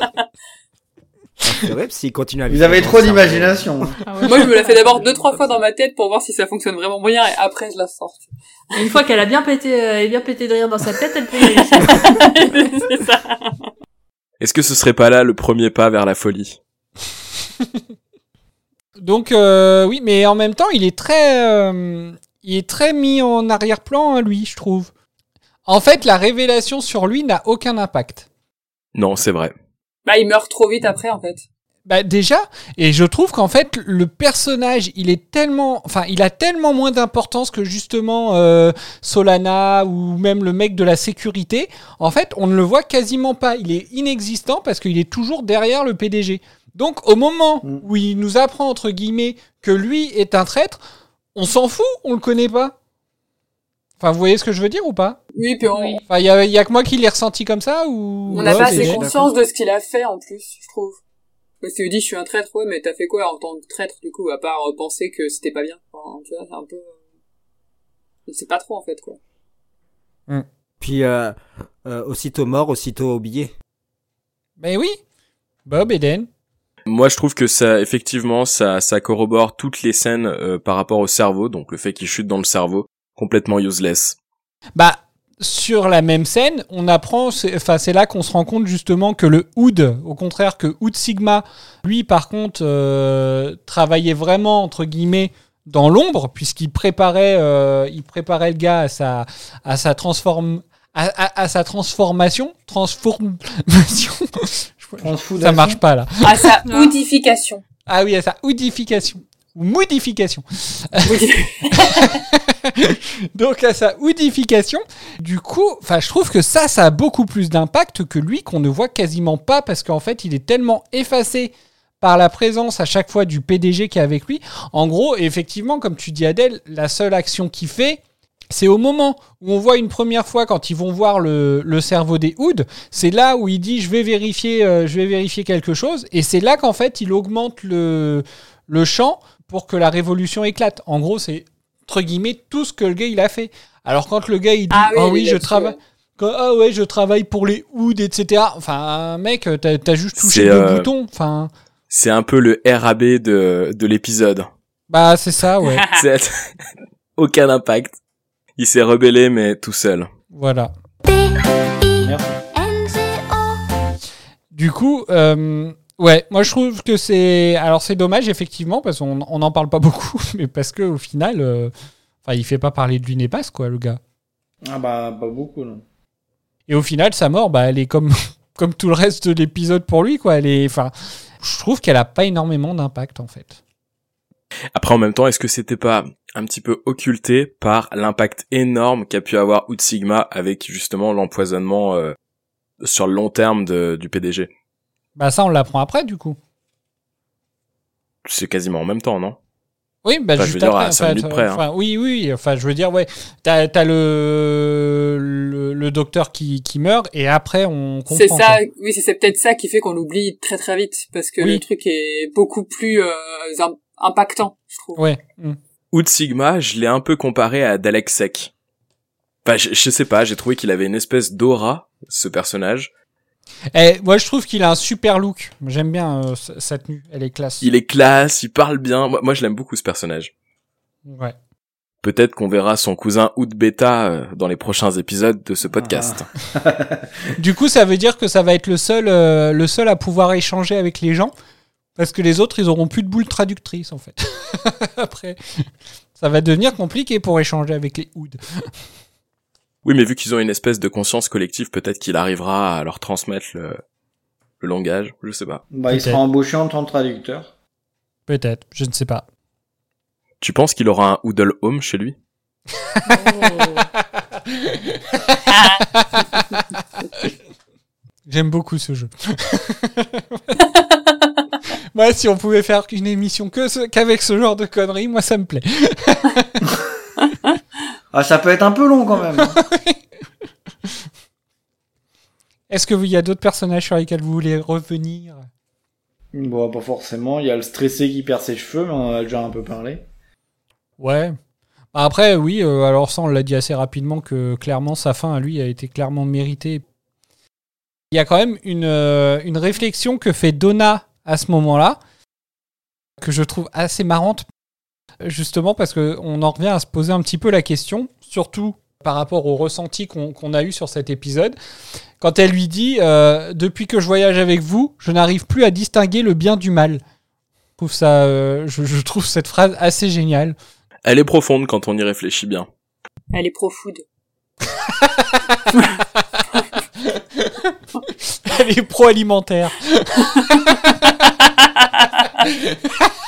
C'est vrai, s'il continue à vous avez trop d'imagination. Moi, je me la fais d'abord deux trois fois dans ma tête pour voir si ça fonctionne vraiment bien et après je la sors. et Une fois qu'elle a bien pété, euh, elle bien pété de rire dans sa tête, elle peut y aller. c'est ça. Est-ce que ce serait pas là le premier pas vers la folie? Donc, euh, oui, mais en même temps, il est très... euh, il est très mis en arrière-plan, hein, lui, je trouve. En fait, la révélation sur lui n'a aucun impact. Non, c'est vrai. Bah, il meurt trop vite après en fait. Bah déjà, et je trouve qu'en fait le personnage, il est tellement, enfin, il a tellement moins d'importance que justement euh, Solana ou même le mec de la sécurité. En fait, on ne le voit quasiment pas. Il est inexistant parce qu'il est toujours derrière le PDG. Donc, au moment Mm. où il nous apprend entre guillemets que lui est un traître, on s'en fout, on le connaît pas. Enfin, vous voyez ce que je veux dire ou pas? Oui, puis on, Enfin, il y a, il y a que moi qui l'ai ressenti comme ça ou on n'a Ouais, pas assez conscience de ce qu'il a fait en plus, je trouve. Parce qu'il dit je suis un traître, ouais, mais t'as fait quoi en tant que traître du coup, à part euh, penser que c'était pas bien? Enfin, tu vois, c'est un peu. Je sais pas trop en fait quoi. Puis, euh, euh, aussitôt mort, aussitôt oublié. Ben oui. Bob Eden. Moi, je trouve que ça, effectivement, ça, ça corrobore toutes les scènes euh, par rapport au cerveau, donc le fait qu'il chute dans le cerveau, complètement useless. Bah, sur la même scène, on apprend, c'est- enfin, c'est là qu'on se rend compte justement que le Hood, au contraire que Hood Sigma, lui, par contre, euh, travaillait vraiment, entre guillemets, dans l'ombre, puisqu'il préparait, euh, il préparait le gars à sa, à sa transforme, à, à- à sa transformation, transformation. Ça marche pas là. À sa oudification. Ah oui, à sa oudification. Ou modification. Donc à sa oudification. Du coup, enfin, je trouve que ça, ça a beaucoup plus d'impact que lui qu'on ne voit quasiment pas parce qu'en fait, il est tellement effacé par la présence à chaque fois du PDG qui est avec lui. En gros, effectivement, comme tu dis Adèle, la seule action qu'il fait, c'est au moment où on voit une première fois quand ils vont voir le, le cerveau des Hoods, c'est là où il dit je vais vérifier, euh, je vais vérifier quelque chose, et c'est là qu'en fait il augmente le, le champ pour que la révolution éclate. En gros, c'est entre guillemets tout ce que le gars il a fait. Alors quand le gars il dit Ah oui, il oui je travaille ah ouais je travaille pour les Hoods etc. Enfin mec t'as as juste touché C'est, le euh, bouton. Enfin C'est un peu le RAB de, de l'épisode. bah c'est ça ouais. C'est aucun impact. Il s'est rebellé, mais tout seul. Voilà. Du coup, euh, ouais, moi je trouve que c'est. Alors c'est dommage, effectivement, parce qu'on on n'en parle pas beaucoup, mais parce qu'au final, euh, enfin, il fait pas parler de lui népasse, quoi, le gars. Ah bah, pas beaucoup, non. Et au final, sa mort, bah, elle est comme, comme tout le reste de l'épisode pour lui, quoi. Elle est. Enfin, je trouve qu'elle a pas énormément d'impact, en fait. Après, en même temps, est-ce que c'était pas un petit peu occulté par l'impact énorme qu'a pu avoir Out Sigma avec justement l'empoisonnement euh, sur le long terme de, du PDG Bah, ça, on l'apprend après, du coup. C'est quasiment en même temps, non? Oui, bah, Enfin, je veux dire, à cinq enfin, minutes près, hein. Oui, oui, enfin, je veux dire, ouais. T'as as le, le, le docteur qui, qui meurt, et après, on comprend. C'est ça, quoi. oui, c'est c'est peut-être ça qui fait qu'on l'oublie très très vite parce que Oui. le truc est beaucoup plus euh, im- impactant, je trouve. Ouais. mm. Out Sigma, je l'ai un peu comparé à Dalek Sec. Enfin, je, je sais pas, j'ai trouvé qu'il avait une espèce d'aura, ce personnage, Eh, moi, je trouve qu'il a un super look. J'aime bien euh, sa tenue. Elle est classe. Il est classe, il parle bien. Moi, moi, je l'aime beaucoup ce personnage. Ouais. Peut-être qu'on verra son cousin Oud Beta euh, dans les prochains épisodes de ce podcast. Du coup, ça veut dire que ça va être le seul, euh, le seul à pouvoir échanger avec les gens. Parce que les autres, ils auront plus de boule traductrice, en fait. Après, ça va devenir compliqué pour échanger avec les Ouds. Oui, mais vu qu'ils ont une espèce de conscience collective, peut-être qu'il arrivera à leur transmettre le, le langage. Je sais pas. Bah, il sera embauché en tant que traducteur. Peut-être, je ne sais pas. Tu penses qu'il aura un Oodle Home chez lui? J'aime beaucoup ce jeu. moi, si on pouvait faire une émission que ce- qu'avec ce genre de conneries, moi, ça me plaît. Ah, ça peut être un peu long quand même. Est-ce que vous- il y a d'autres personnages sur lesquels vous voulez revenir? Bon, pas forcément. Il y a le stressé qui perd ses cheveux, mais on en a déjà un peu parlé. Ouais. Bah Après, oui, euh, alors ça, on l'a dit assez rapidement que clairement, sa fin à lui a été clairement méritée. Il y a quand même une, euh, une réflexion que fait Donna à ce moment-là, que je trouve assez marrante, justement parce qu'on en revient à se poser un petit peu la question, surtout par rapport au ressenti qu'on a eu sur cet épisode, quand elle lui dit euh, Depuis que je voyage avec vous, je n'arrive plus à distinguer le bien du mal. Je trouve, ça, euh, je, je trouve cette phrase assez géniale. Elle est profonde quand on y réfléchit bien. Elle est profood. Elle est pro-alimentaire.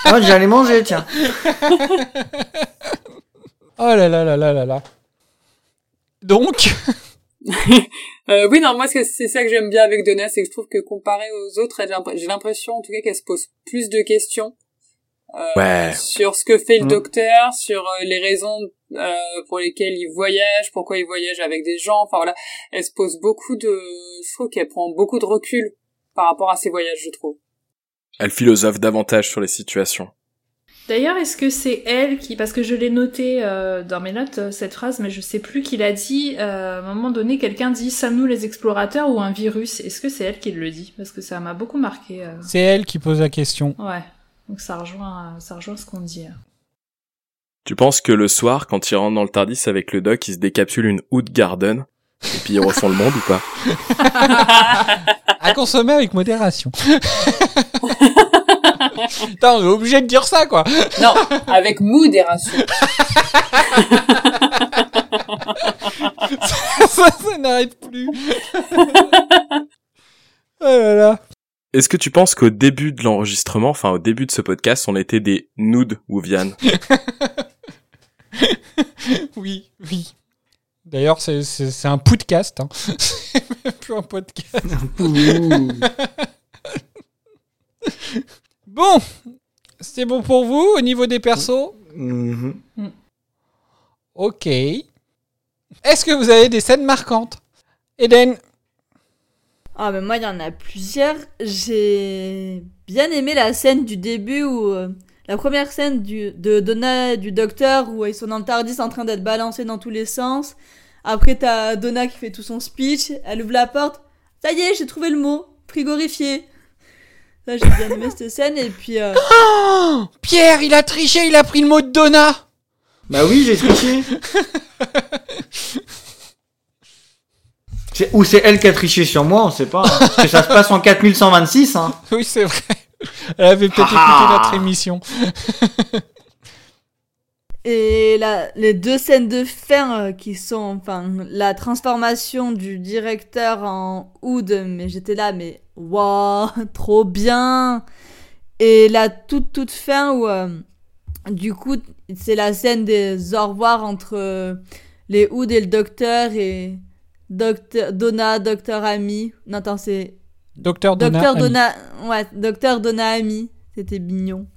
Ah, j'allais manger, tiens. Oh là là là là là là. Donc, Euh, oui, non, moi, c'est ça que j'aime bien avec Donna, c'est que je trouve que comparé aux autres, j'ai l'impression, en tout cas, qu'elle se pose plus de questions. Euh, Ouais. Sur ce que fait le Mm. docteur, sur euh, les raisons euh, pour lesquelles il voyage, pourquoi il voyage avec des gens, enfin voilà. Elle se pose beaucoup de... Je trouve qu'elle prend beaucoup de recul par rapport à ses voyages, je trouve. Elle philosophe davantage sur les situations. D'ailleurs, est-ce que c'est elle qui, parce que je l'ai noté euh, dans mes notes euh, cette phrase, mais je sais plus qui l'a dit. euh, à un moment donné, quelqu'un dit "Sommes-nous les explorateurs ou un virus? Est-ce que c'est elle qui le dit? Parce que ça m'a beaucoup marqué. euh. c'est elle qui pose la question. Ouais. Donc ça rejoint, ça rejoint ce qu'on dit. Tu penses que le soir, quand ils rentrent dans le Tardis avec le doc, ils se décapsulent une Oud Garden et puis ils refont le monde ou pas? À consommer avec modération. Putain, on est obligé de dire ça, quoi. Non, avec modération. ça, ça n'arrête plus. oh là là. Est-ce que tu penses qu'au début de l'enregistrement, enfin au début de ce podcast, on était des nudes ou Vian Oui, oui. D'ailleurs, c'est- c'est c'est un podcast. Hein. c'est même plus un podcast. bon, c'est bon pour vous au niveau des persos? Mhm. Ok. Est-ce que vous avez des scènes marquantes? Eden Ah, mais moi, il y en a plusieurs. J'ai bien aimé la scène du début où. euh, la première scène du, de Donna et du docteur où ils sont dans le Tardis en train d'être balancés dans tous les sens. Après, t'as Donna qui fait tout son speech. Elle ouvre la porte. Ça y est, j'ai trouvé le mot. Frigorifié. Ça, j'ai bien aimé cette scène. Et puis. euh, Oh Pierre, il a triché, il a pris le mot de Donna Bah oui, j'ai triché. C'est- Ou c'est elle qui a triché sur moi, on sait pas. hein. Parce que ça se passe en 4126. Hein. Oui, c'est vrai. Elle avait peut-être Ah écouté notre émission. Et la, les deux scènes de fin euh, qui sont, enfin, la transformation du directeur en Oud, mais j'étais là, mais waouh, trop bien. Et la toute toute fin où, euh, du coup, c'est la scène des au revoir entre euh, les Oud et le docteur et docteur Donna, docteur Ami. Non, attends, c'est Docteur Donna. docteur. Donna, ouais, docteur Donna Ami. C'était mignon.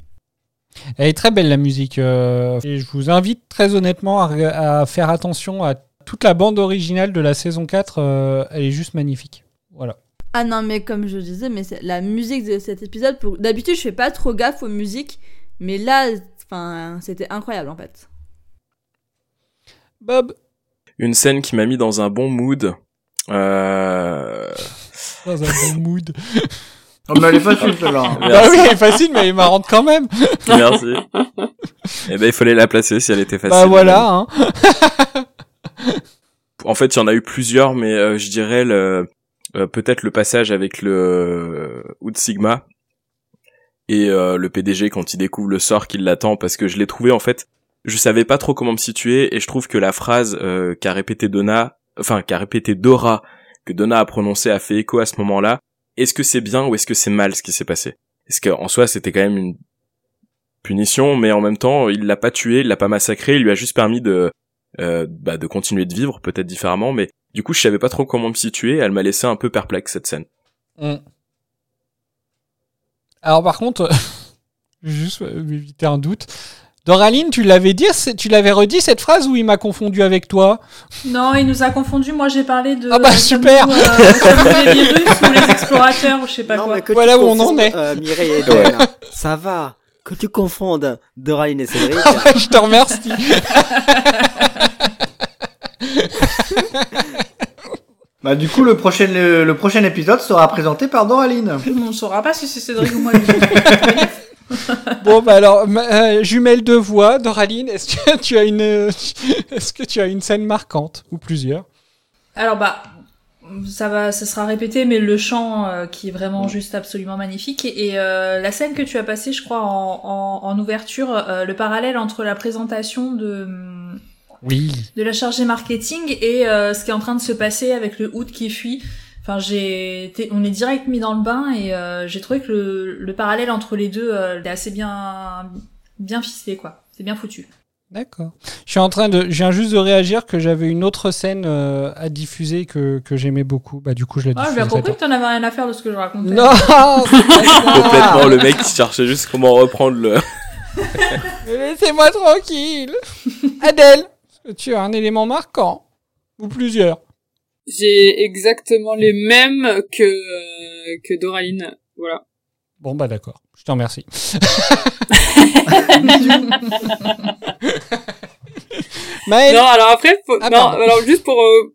Elle est très belle la musique. euh, et je vous invite très honnêtement à, faire attention à toute la bande originale de la saison 4. euh, elle est juste magnifique. Voilà. Ah non, mais comme je disais, mais la musique de cet épisode, pour... d'habitude je fais pas trop gaffe aux musiques, mais là, c'était incroyable en fait. Bob Une scène qui m'a mis dans un bon mood. Euh... Dans un bon mood. Oh, mais elle est facile, celle-là. Bah oui, elle est facile, mais elle est marrante quand même. Merci. Eh ben, il fallait la placer si elle était facile. Bah voilà, hein. En fait, il y en a eu plusieurs, mais euh, je dirais le euh, peut-être le passage avec le euh, Hood Sigma et euh, le PDG quand il découvre le sort qui l'attend, parce que je l'ai trouvé en fait, je savais pas trop comment me situer et je trouve que la phrase euh, qu'a répété Donna, enfin qu'a répété Dora, que Donna a prononcé a fait écho à ce moment-là. Est-ce que c'est bien ou est-ce que c'est mal ce qui s'est passé? Est-ce qu'en soi c'était quand même une punition, mais en même temps il l'a pas tué, il l'a pas massacré, il lui a juste permis de euh, bah, de continuer de vivre peut-être différemment, mais du coup je savais pas trop comment me situer. Elle m'a laissé un peu perplexe cette scène. Mm. Alors par contre, juste éviter un doute. Doraline, tu l'avais dit, tu l'avais redit cette phrase ou il m'a confondu avec toi Non, il nous a confondus. Moi, j'ai parlé de. Ah bah, super. sommes-nous, euh, les virus ou les explorateurs ou je sais pas Non, quoi. mais que Voilà tu où on en est. euh, Mireille et ça va. Que tu confondes Doraline et Cédric. Je te remercie. Bah, du coup, le prochain, le, le prochain épisode sera présenté par Doraline. On ne saura pas si c'est Cédric ou moi. Bon bah alors ma- euh, jumelle de voix, Doraline, est-ce que tu as une euh, est-ce que tu as une scène marquante ou plusieurs? Alors bah ça va, ça sera répété, mais le chant euh, qui est vraiment juste absolument magnifique et euh, la scène que tu as passée, je crois en, en, en ouverture, euh, le parallèle entre la présentation de Oui. de la chargée marketing et euh, ce qui est en train de se passer avec le hood qui fuit. Enfin, j'ai, on est direct mis dans le bain et euh, j'ai trouvé que le, le parallèle entre les deux euh, est assez bien bien ficelé quoi. C'est bien foutu. D'accord. Je suis en train de je viens juste de réagir que j'avais une autre scène euh, à diffuser que, que j'aimais beaucoup. Bah du coup, je la Ah, diffuse. j'ai bien compris que t'en avais rien à faire de ce que je racontais. Non. Complètement le mec qui cherchait juste comment reprendre le. Laissez-moi tranquille. Adèle, tu as un élément marquant ou plusieurs J'ai exactement les mêmes que euh, que Doraline. Voilà. Bon bah d'accord. Je te remercie. Maëlle Non, alors après, faut- Ah, non, pardon. alors juste pour euh,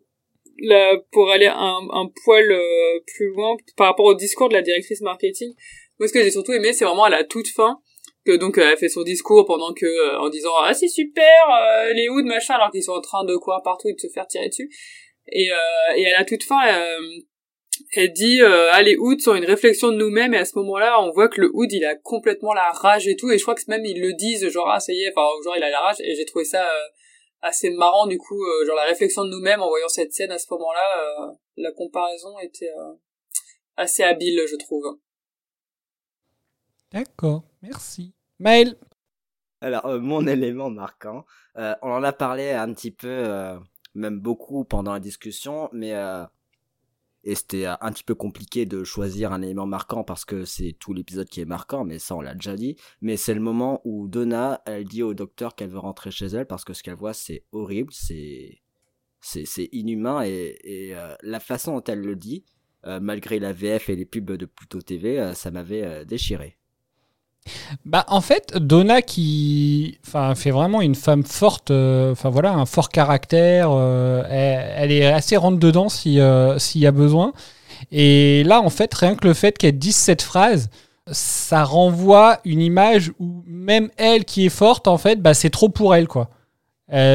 la- pour aller un, un poil euh, plus loin par rapport au discours de la directrice marketing, moi ce que j'ai surtout aimé, c'est vraiment à la toute fin que donc euh, elle fait son discours pendant que euh, en disant ah c'est super euh, les hoods machin alors qu'ils sont en train de courir partout et de se faire tirer dessus et euh, et à la toute fin euh, elle dit euh, ah les hoods sont une réflexion de nous-mêmes et à ce moment-là on voit que le hood il a complètement la rage et tout. Et je crois que même ils le disent genre ah ça y est enfin genre il a la rage. Et j'ai trouvé ça euh, assez marrant du coup euh, genre la réflexion de nous-mêmes en voyant cette scène à ce moment-là euh, la comparaison était euh, assez habile je trouve. D'accord, merci. Maëlle Alors, euh, mon élément marquant, euh, on en a parlé un petit peu, euh, même beaucoup pendant la discussion, mais euh, et c'était euh, un petit peu compliqué de choisir un élément marquant parce que c'est tout l'épisode qui est marquant, mais ça on l'a déjà dit. Mais c'est le moment où Donna, elle dit au docteur qu'elle veut rentrer chez elle parce que ce qu'elle voit c'est horrible, c'est c'est inhumain et, euh, la façon dont elle le dit, malgré la VF et les pubs de Pluto TV, ça m'avait déchiré. Bah en fait, Donna qui fait vraiment une femme forte, euh, voilà, un fort caractère, euh, elle, est assez rentre dedans euh, s'il y a besoin. Et là en fait, rien que le fait qu'elle dise cette phrase, ça renvoie une image où même elle qui est forte en fait, bah c'est trop pour elle quoi.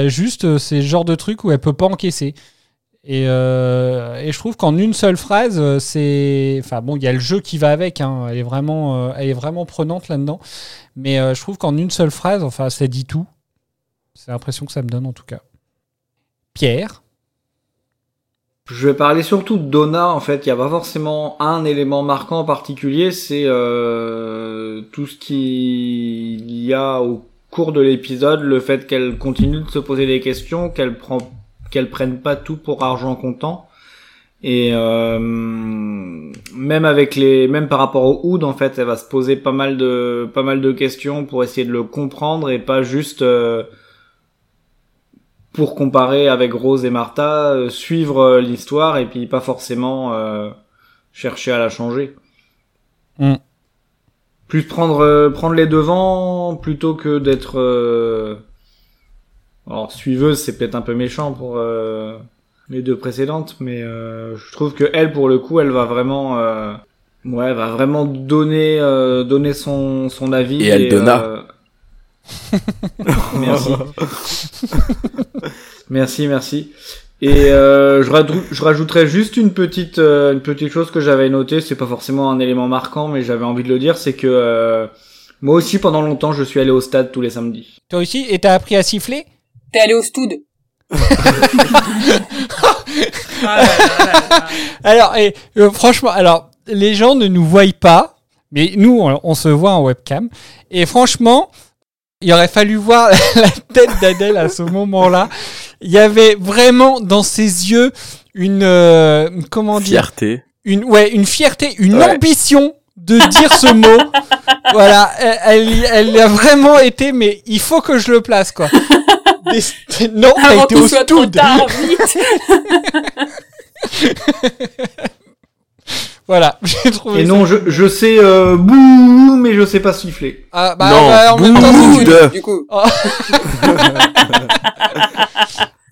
Juste c'est le genre de truc où elle peut pas encaisser. Et, euh, et je trouve qu'en une seule phrase, euh, c'est, enfin bon, il y a le jeu qui va avec. Hein, elle est vraiment, euh, elle est vraiment prenante là-dedans. Mais je trouve qu'en une seule phrase, enfin, ça dit tout. C'est l'impression que ça me donne en tout cas. Pierre. Je vais parler surtout de Donna, en fait. Il n'y a pas forcément un élément marquant en particulier. C'est tout ce qu'il y a au cours de l'épisode, le fait qu'elle continue de se poser des questions, qu'elle prend, qu'elle prenne pas tout pour argent comptant. Et euh, même avec les, même par rapport au Hood, en fait, elle va se poser pas mal de, pas mal de questions pour essayer de le comprendre et pas juste euh, pour comparer avec Rose et Martha, euh, suivre l'histoire et puis pas forcément euh, chercher à la changer. Mm. Plus prendre prendre les devants plutôt que d'être euh... alors suiveuse, c'est peut-être un peu méchant pour euh, les deux précédentes, mais euh, je trouve que elle, pour le coup, elle va vraiment, euh, ouais, elle va vraiment donner, euh, donner son son avis. Et elle donna. euh, merci. merci, merci. Et euh, je, je rajouterais juste une petite, euh, une petite chose que j'avais notée. C'est pas forcément un élément marquant, mais j'avais envie de le dire, c'est que euh, moi aussi, pendant longtemps, je suis allé au stade tous les samedis. Toi aussi, et t'as appris à siffler? T'es allé au stoud. Alors, et, euh, franchement, alors, les gens ne nous voient pas, mais nous, on, on se voit en webcam. Et franchement, il aurait fallu voir la tête d'Adèle à ce moment-là. Il y avait vraiment dans ses yeux une, euh, comment dire, Fierté. une, ouais, une fierté, une Ouais. ambition de dire ce mot. Voilà, elle, elle, elle a vraiment été, mais il faut que je le place, quoi. Des- non, t'as Avant été qu'il au soit trop stud. tard, vite. Voilà, j'ai trouvé Et ça. non, je, je sais euh, bouh, mais je sais pas siffler. Ah, bah, Non, bah, en même temps, si tu... Du coup, Oh.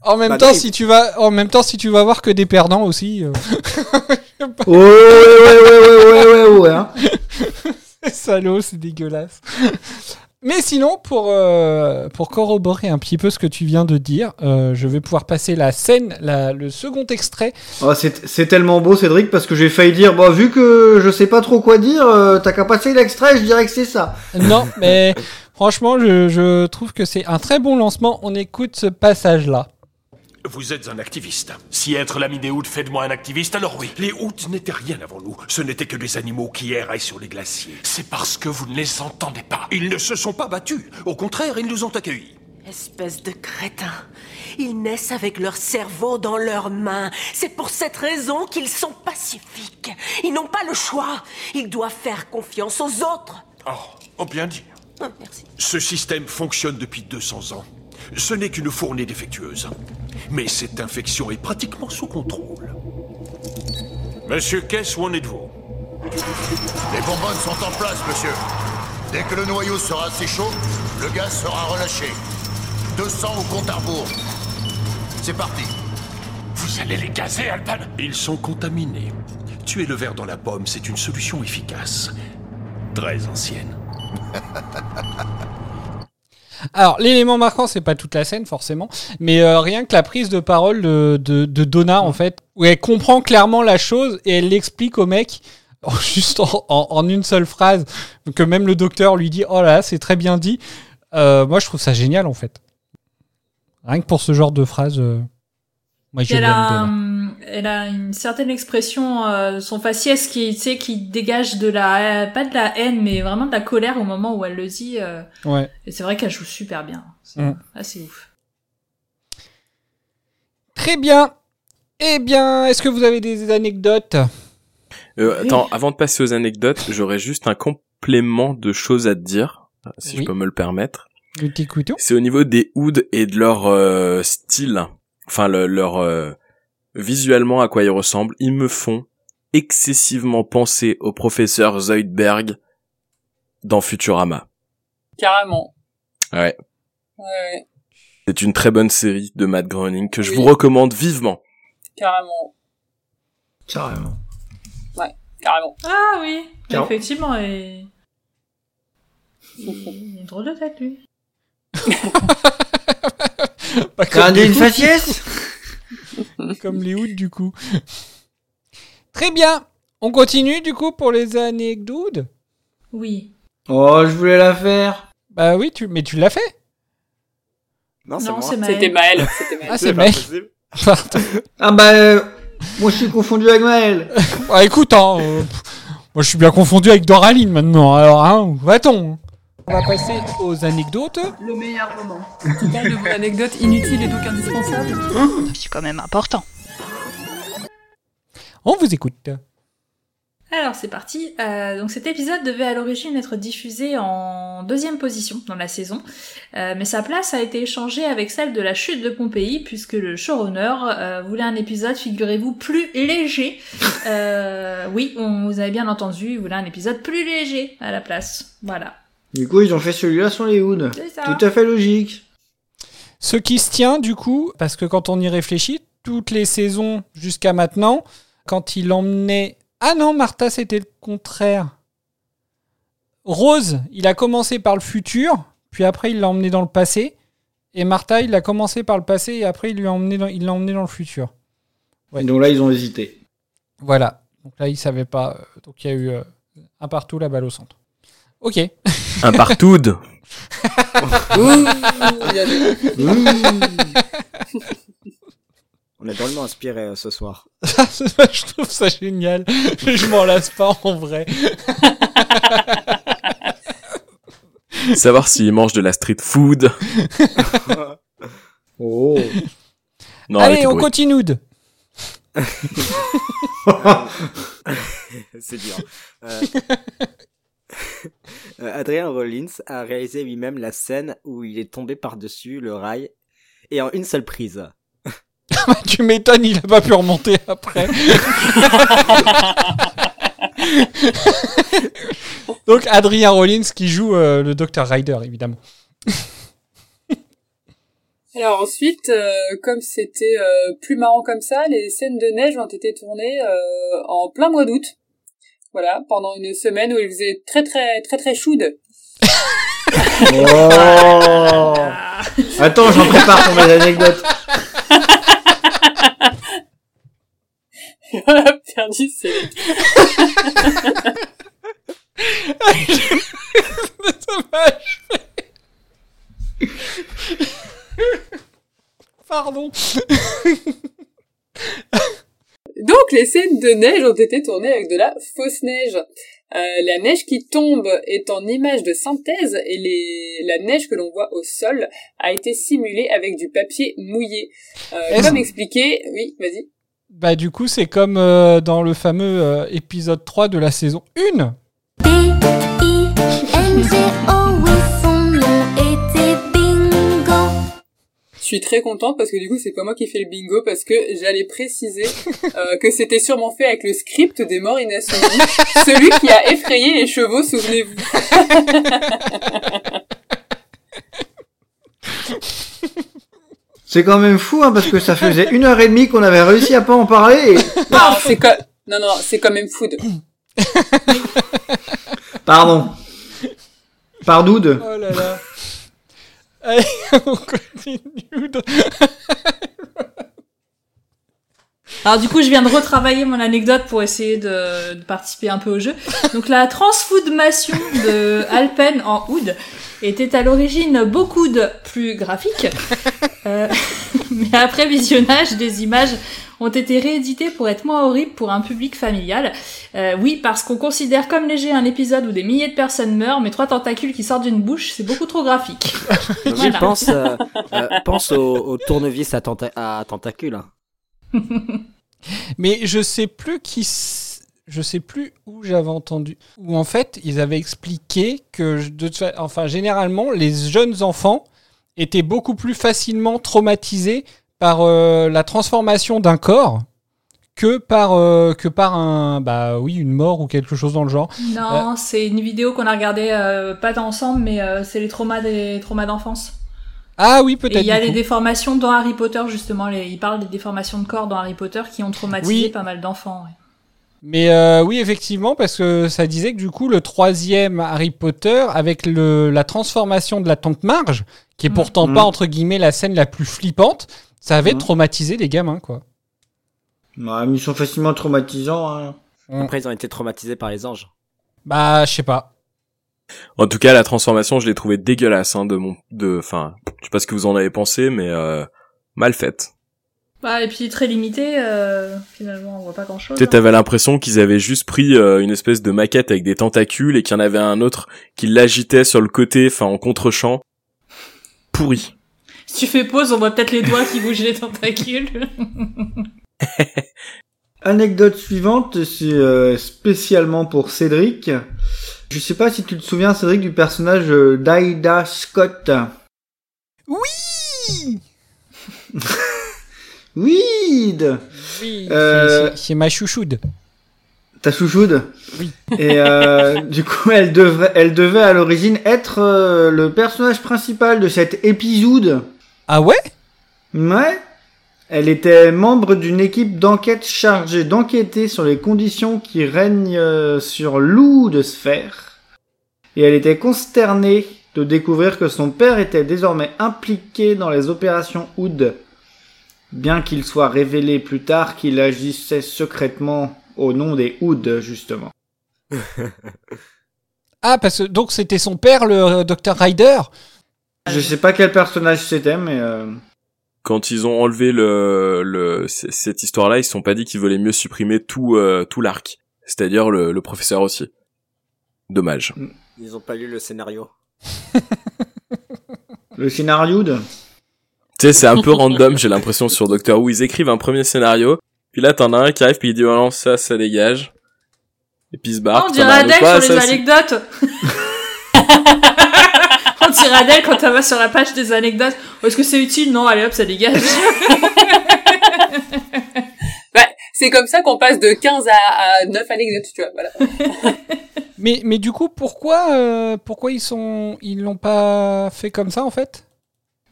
en même Bah, temps, si tu vas, en même temps, si tu vas voir que des perdants aussi, euh, Ouais, ouais, ouais, ouais, ouais, ouais, ouais, ouais, hein. salaud, c'est dégueulasse. Mais sinon, pour euh, pour corroborer un petit peu ce que tu viens de dire, euh, je vais pouvoir passer la scène, la, le second extrait. Oh, c'est tellement beau, Cédric, parce que j'ai failli dire, bah, vu que je sais pas trop quoi dire, euh, t'as qu'à passer l'extrait, je dirais que c'est ça. Non, mais franchement, je, je trouve que c'est un très bon lancement. On écoute ce passage-là. Vous êtes un activiste. Si être l'ami des Hoods fait de moi un activiste, alors oui. Les Hoods n'étaient rien avant nous. Ce n'étaient que des animaux qui erraient sur les glaciers. C'est parce que vous ne les entendez pas. Ils ne se sont pas battus. Au contraire, ils nous ont accueillis. Espèce de crétins. Ils naissent avec leur cerveau dans leurs mains. C'est pour cette raison qu'ils sont pacifiques. Ils n'ont pas le choix. Ils doivent faire confiance aux autres. Oh, oh bien dit. Ah, merci. Ce système fonctionne depuis 200 ans. Ce n'est qu'une fournée défectueuse. Mais cette infection est pratiquement sous contrôle. Monsieur Kess, où en êtes-vous? Les bonbonnes sont en place, monsieur. Dès que le noyau sera assez chaud, le gaz sera relâché. 200 au compte à rebours. C'est parti. Vous allez les gazer, Alban? Ils sont contaminés. Tuer le verre dans la pomme, c'est une solution efficace. Très ancienne. Alors, l'élément marquant, c'est pas toute la scène forcément, mais euh, rien que la prise de parole de, de, de Donna, en fait, où elle comprend clairement la chose et elle l'explique au mec juste en, en- en une seule phrase, que même le docteur lui dit Oh là là, c'est très bien dit. Euh, moi, je trouve ça génial en fait. Rien que pour ce genre de phrase, euh, moi je elle, a, Donna. elle a une certaine expression, euh, son faciès qui, tu sais, qui dégage de la, euh, pas de la haine, mais vraiment de la colère au moment où elle le dit. euh, Ouais. et c'est vrai qu'elle joue super bien. C'est Mm. assez ouf. Très bien. Eh bien, est-ce que vous avez des anecdotes? Euh, attends, avant de passer aux anecdotes, j'aurais juste un complément de choses à te dire, si Oui. je peux me le permettre. C'est au niveau des hoods et de leur euh, style, enfin le- leur euh, visuellement à quoi ils ressemblent. Ils me font excessivement penser au professeur Zoidberg dans Futurama. carrément. Ouais, Ouais, ouais, c'est une très bonne série de Matt Groening que je vous recommande vivement. carrément. Carrément. Carrément. Ah oui, Ciao. effectivement. Et... Il une drôle de tête, lui. Pas comme les une faciès comme les hoods du coup. Très bien. On continue du coup pour les anecdotes. Oui. Oh, je voulais la faire. Bah oui, tu... mais tu l'as fait. Non, c'est moi. Maël. C'était Maël. Maël. Ah, c'est. Pardon. Ah bah, euh, moi je suis confondu avec Maël. Bah, écoute, hein, euh, moi je suis bien confondu avec Doraline maintenant. Alors, hein, où va-t-on? On va passer aux anecdotes. Le meilleur moment. Tu parles de vos anecdotes inutiles et donc indispensables. C'est quand même important. On vous écoute. Alors c'est parti. Euh, donc cet épisode devait à l'origine être diffusé en deuxième position dans la saison, Euh, mais sa place a été échangée avec celle de la chute de Pompéi puisque le showrunner euh, voulait un épisode, figurez-vous, plus léger. Euh, oui, on, vous avez bien entendu, il voulait un épisode plus léger à la place. Voilà. Du coup, ils ont fait celui-là sur les hoods. C'est ça. Tout à fait logique. Ce qui se tient du coup, parce que quand on y réfléchit, toutes les saisons jusqu'à maintenant, quand il emmenait... Ah non, Martha, c'était le contraire. Rose, il a commencé par le futur, puis après il l'a emmené dans le passé. Et Martha, il a commencé par le passé et après il lui a emmené dans, il l'a emmené dans le futur. Et donc là, ils ont hésité. Voilà. Donc là, il savait pas. euh, Donc il y a eu euh, un partout, la balle au centre. Ok. Un partout. On est drôlement inspiré euh, ce soir. je trouve ça génial. Je m'en lasse pas en vrai. Savoir s'il mange de la street food. Oh. Non, Allez, on continue. de- C'est dur. Euh, Adrien Rollins a réalisé lui-même la scène où il est tombé par-dessus le rail et en une seule prise. tu m'étonnes, il a pas pu remonter après. Donc Adrien Rollins qui joue euh, le Dr Ryder évidemment. Alors ensuite, euh, comme c'était euh, plus marrant comme ça, les scènes de neige ont été tournées euh, en plein mois d'août. Voilà, pendant une semaine où il faisait très très très très chaude. Oh Attends, j'en prépare pour mes anecdotes. Perdu, c'est... Pardon. Donc les scènes de neige ont été tournées avec de la fausse neige. Euh, la neige qui tombe est en image de synthèse et les... la neige que l'on voit au sol a été simulée avec du papier mouillé. Euh, comme expliqué, oui, vas-y. Bah du coup c'est comme euh, dans le fameux euh, épisode 3 de la saison 1. Je suis très contente parce que du coup c'est pas moi qui fais le bingo parce que j'allais préciser euh, que c'était sûrement fait avec le script des morts inassouvis, celui qui a effrayé les chevaux, souvenez-vous. C'est quand même fou, hein, parce que ça faisait une heure et demie qu'on avait réussi à pas en parler. et- Non, c'est co- non, non, c'est quand même food. Pardon. Pardoude. Oh là là. On continue. Alors du coup, je viens de retravailler mon anecdote pour essayer de, de participer un peu au jeu. Donc la transfoodmation de Alpen en oud était à l'origine beaucoup de plus graphique. Euh, mais après visionnage, des images ont été rééditées pour être moins horribles pour un public familial. Euh, oui, parce qu'on considère comme léger un épisode où des milliers de personnes meurent, mais trois tentacules qui sortent d'une bouche, c'est beaucoup trop graphique. Voilà. pense, euh, euh, pense au, au tournevis à, tenta- à tentacules. hein. Mais je sais plus qui. Je sais plus où j'avais entendu. Où en fait, ils avaient expliqué que, de, enfin, généralement, les jeunes enfants étaient beaucoup plus facilement traumatisés par euh, la transformation d'un corps que par, euh, que par un, bah oui, une mort ou quelque chose dans le genre. Non, c'est une vidéo qu'on a regardée euh, pas ensemble, mais euh, c'est les traumas des traumas d'enfance. Ah oui, peut-être. il y a les déformations dans Harry Potter justement. Les, il parle des déformations de corps dans Harry Potter qui ont traumatisé Oui. pas mal d'enfants. ouais. Mais euh, oui, effectivement, parce que ça disait que du coup, le troisième Harry Potter, avec le, la transformation de la tante Marge, qui est pourtant Mhm. pas, entre guillemets, la scène la plus flippante, ça avait Mhm. traumatisé les gamins, quoi. Ouais, mais ils sont facilement traumatisants. Hein. Après, ils ont été traumatisés par les anges. Bah, je sais pas. En tout cas, la transformation, je l'ai trouvée dégueulasse, hein, de mon, de, enfin, je sais pas ce que vous en avez pensé, mais euh, mal faite. Bah, et puis très limité, euh, finalement, on voit pas grand chose. Tu sais, t'avais l'impression qu'ils avaient juste pris euh, une espèce de maquette avec des tentacules et qu'il y en avait un autre qui l'agitait sur le côté, enfin en contre-champ. Pourri. Si tu fais pause, on voit peut-être les doigts qui bougent les tentacules. Anecdote suivante, c'est euh, spécialement pour Cédric. Je sais pas si tu te souviens, Cédric, du personnage euh, d'Aida Scott. Oui Weed Oui, Euh, c'est- ma chouchoude. Ta chouchoude Oui. Et euh, du coup, elle devrait, elle devait à l'origine être euh, le personnage principal de cet épisode. Ah ouais? Ouais. Elle était membre d'une équipe d'enquête chargée d'enquêter sur les conditions qui règnent sur l'Ou de Sphère. Et elle était consternée de découvrir que son père était désormais impliqué dans les opérations Oud. Bien qu'il soit révélé plus tard qu'il agissait secrètement au nom des Oud, justement. Ah, parce que donc c'était son père, le euh, Dr Ryder? Je sais pas quel personnage c'était, mais... euh, Quand ils ont enlevé le, cette histoire-là, ils se sont pas dit qu'ils voulaient mieux supprimer tout euh, tout l'arc, c'est-à-dire le, le professeur aussi. Dommage. Ils ont pas lu le scénario. Le scénario de... Tu sais, c'est un peu random, j'ai l'impression sur Doctor Who, ils écrivent un premier scénario, puis là t'en as un qui arrive puis il dit oh non ça ça dégage, et puis il se barre. on dirait Adèle sur les ça, anecdotes. on dirait Adèle quand elle va sur la page des anecdotes. Oh, Est-ce que c'est utile? Non, allez hop, ça dégage. Bah, c'est comme ça qu'on passe de 15 à, à 9 anecdotes, tu vois, voilà. Mais, mais du coup, pourquoi, euh, pourquoi ils sont, ils l'ont pas fait comme ça en fait?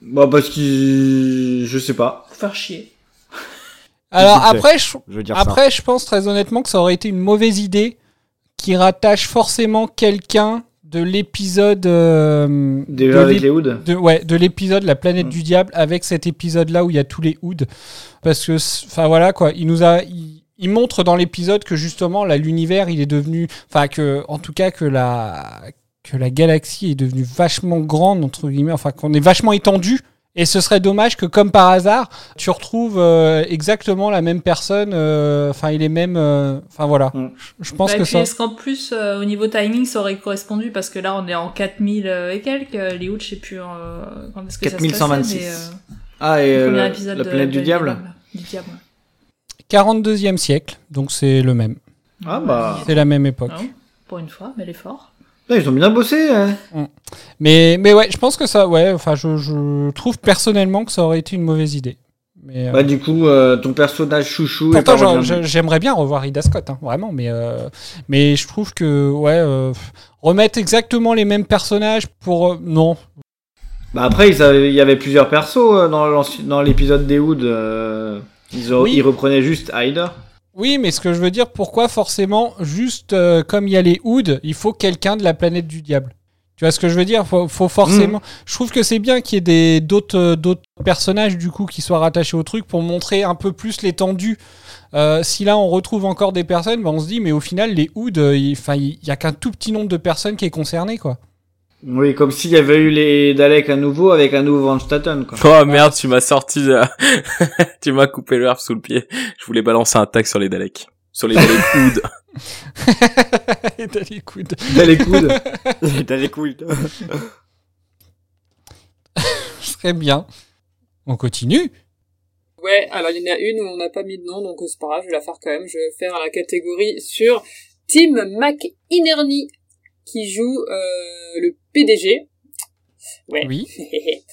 Bah parce qu'il... Je sais pas. Faut faire chier. Alors après, je, Je veux dire ça. après, je pense très honnêtement que ça aurait été une mauvaise idée qui rattache forcément quelqu'un de l'épisode euh, Déjà de avec les Oud. de, ouais, de l'épisode La planète Mm. du diable avec cet épisode là où il y a tous les Ouds parce que enfin voilà quoi, il nous a il, il montre dans l'épisode que justement là l'univers il est devenu enfin que en tout cas que la que la galaxie est devenue vachement grande entre guillemets enfin qu'on est vachement étendu et ce serait dommage que comme par hasard tu retrouves euh, exactement la même personne euh, enfin il est même euh, enfin voilà Mm. je, pense Bah, que ça est-ce qu'en plus, euh, au niveau timing, ça aurait correspondu Parce que là, on est en 4000 euh, et quelques. euh, Les août, je sais plus euh, quand est-ce que ça se passait, 4126. mais, euh, Ah, et le euh, premier la, épisode la de- planète de du diable Du diable, ouais. 42e siècle donc c'est le même Ah bah... c'est la même époque Ah Pour une fois, mais elle Ils ont bien bossé. hein. Mais, mais ouais, je pense que ça, ouais, enfin, je, je trouve personnellement que ça aurait été une mauvaise idée. Mais, euh, Bah du coup, euh, ton personnage chouchou pourtant, j'aimerais bien revoir Ida Scott, hein, vraiment, mais, euh, mais je trouve que, ouais, euh, remettre exactement les mêmes personnages pour. non. Bah après, ils avaient- il y avait plusieurs persos dans l'épisode des Wood. euh, ils, Oui. ils reprenaient juste Hyder. Oui, mais ce que je veux dire, pourquoi forcément, juste euh, comme il y a les Hoods, il faut quelqu'un de la planète du diable? Tu vois ce que je veux dire? Faut, faut forcément. Je trouve que c'est bien qu'il y ait des d'autres euh, d'autres personnages du coup qui soient rattachés au truc pour montrer un peu plus l'étendue. Euh, si là on retrouve encore des personnes, bah, on se dit mais au final les Hoods, il enfin, il y a qu'un tout petit nombre de personnes qui est concerné quoi. Oui, comme s'il y avait eu les Daleks à nouveau avec un nouveau Van Staten. Quoi. Oh merde, tu m'as sorti, de- tu m'as coupé l'herbe sous le pied. Je voulais balancer un tag sur les Daleks. Sur les Daleks Hood. Les coudes. Dalek Wood. T'as les couilles. Ce serait bien. On continue. Ouais, alors il y en a une où on n'a pas mis de nom, donc c'est pas grave, je vais la faire quand même. Je vais faire la catégorie sur Tim McInerney, qui joue euh, le PDG. Ouais. Oui.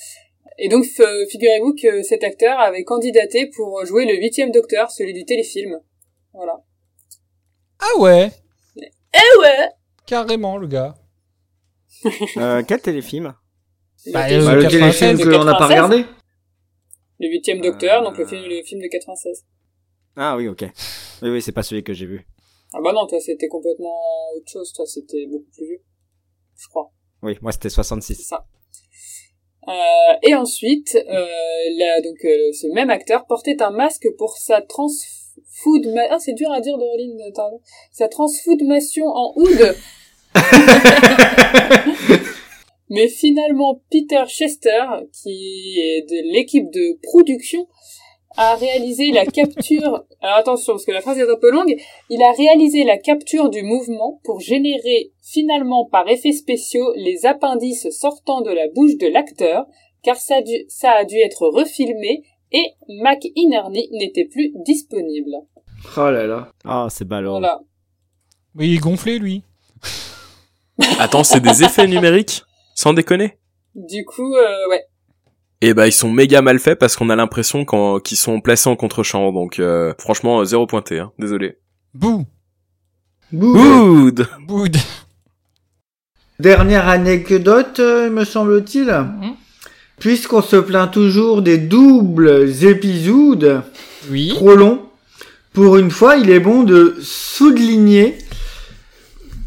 Et donc, f- figurez-vous que cet acteur avait candidaté pour jouer le huitième Docteur, celui du téléfilm. Voilà. Ah ouais, Eh ouais carrément le gars. Euh, quel téléfilm? Bah, Le euh, Bah, le 96, téléfilm de qu'on n'a pas 96. regardé? Le huitième Docteur, Euh. donc le film, le film de 96. Ah oui, ok. Oui, oui, c'est pas celui que j'ai vu. Ah bah non, toi c'était complètement autre chose, toi c'était beaucoup plus vieux. Je crois. Oui, moi c'était C'est 66. ça. Euh, et ensuite, euh, là, donc euh, ce même acteur portait un masque pour sa transfood... Ah, c'est dur à dire, Doreline, t'as raison. Sa transfoodmation en oud. Mais finalement, Peter Chester, qui est de l'équipe de production, a réalisé la capture... Alors attention, parce que la phrase est un peu longue. Il a réalisé la capture du mouvement pour générer finalement par effets spéciaux les appendices sortant de la bouche de l'acteur, car ça a dû, ça a dû être refilmé et McInerney n'était plus disponible. Oh là là. Ah, c'est ballot. Voilà. Mais il est gonflé lui. Attends, c'est des effets numériques? Sans déconner? Du coup, euh, ouais. Et bah ils sont méga mal faits parce qu'on a l'impression qu'ils sont placés en contre-champ. Donc euh, franchement, euh, zéro pointé. Hein. Désolé. Bouh. Good boud. Dernière anecdote, euh, me semble-t-il. puisqu'on se plaint toujours des doubles épisodes oui. trop longs, pour une fois, il est bon de souligner.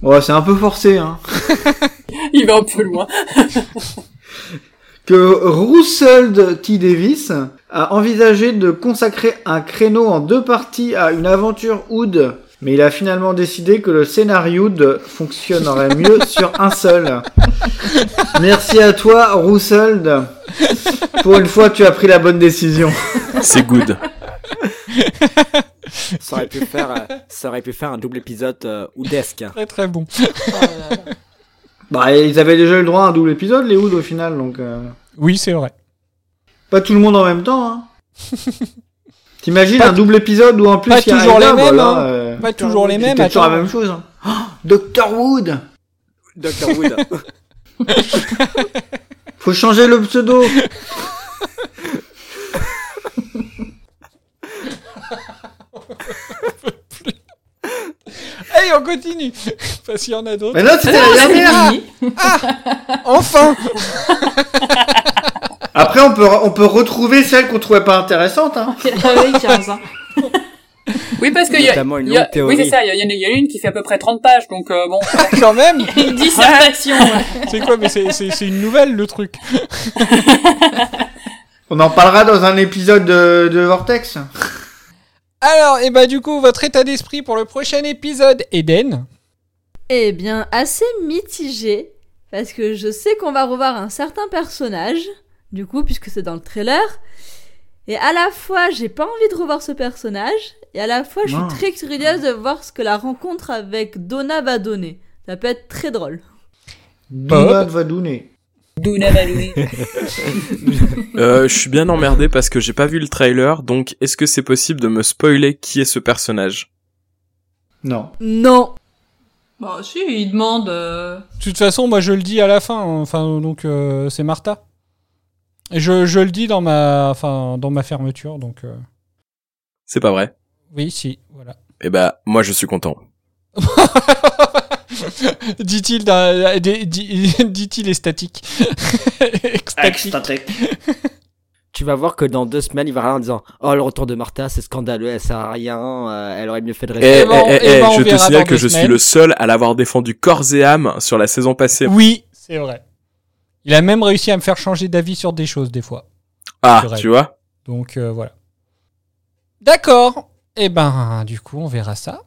Ouais, c'est un peu forcé, hein. Il va un peu loin. que Russell T. Davis a envisagé de consacrer un créneau en deux parties à une aventure Oud, mais il a finalement décidé que le scénario de fonctionnerait mieux sur un seul. Merci à toi, Russell. Pour une fois, tu as pris la bonne décision. C'est good. ça aurait pu faire, euh, ça aurait pu faire un double épisode euh, oudesque. Très très bon. Bah, ils avaient déjà eu le droit à un double épisode, les Oud, au final, donc... euh, Oui, c'est vrai. Pas tout le monde en même temps, hein. T'imagines un double épisode où en plus pas il y a toujours les mêmes, voilà, hein. euh, Pas toujours les mêmes, toujours la même chose. Hein. Oh, Dr Wood Dr. Wood. Faut changer le pseudo Allez, on continue. Parce qu'il y en a d'autres. Mais là, c'était la dernière Ah, Enfin Après, on peut, on peut retrouver celle qu'on trouvait pas intéressante. Hein. 15 ans. Oui, parce qu'il y a, Notamment une y a- théorie. oui, c'est ça, il y, en a- il y en a une qui fait à peu près 30 pages, donc euh, bon. Quand même Une dissertation. ouais. C'est quoi Mais c'est- c'est c'est une nouvelle, le truc. On en parlera dans un épisode de, de Vortex. Alors, et bah du coup, votre état d'esprit pour le prochain épisode, Eden Eh bien, assez mitigé, parce que je sais qu'on va revoir un certain personnage, du coup, puisque c'est dans le trailer. Et à la fois, j'ai pas envie de revoir ce personnage, et à la fois, je suis Non. très curieuse de voir ce que la rencontre avec Donna va donner. Ça peut être très drôle. Duna va donner. Euh, je suis bien emmerdé parce que j'ai pas vu le trailer, donc est-ce que c'est possible de me spoiler qui est ce personnage? Non. Non Bon, si, il demande. euh, De toute façon, moi je le dis à la fin, hein. enfin donc euh, c'est Martha. Et je, je le dis dans ma, enfin dans ma fermeture, donc euh, C'est pas vrai? Oui, si, voilà. Eh bah, moi je suis content. Dit-il dit- dit-il estatique. Extatique. Tu vas voir que dans deux semaines, il va rien en disant Oh, le retour de Martha, c'est scandaleux, elle sert à rien, euh, elle aurait mieux fait de Eh, rester. eh, on- eh, eh eh, on je te signale que je suis le seul à l'avoir défendu corps et âme sur la saison passée. Oui, c'est vrai. Il a même réussi à me faire changer d'avis sur des choses des fois. Ah, tu vois? Donc euh, voilà. D'accord. Et ben du coup, on verra ça.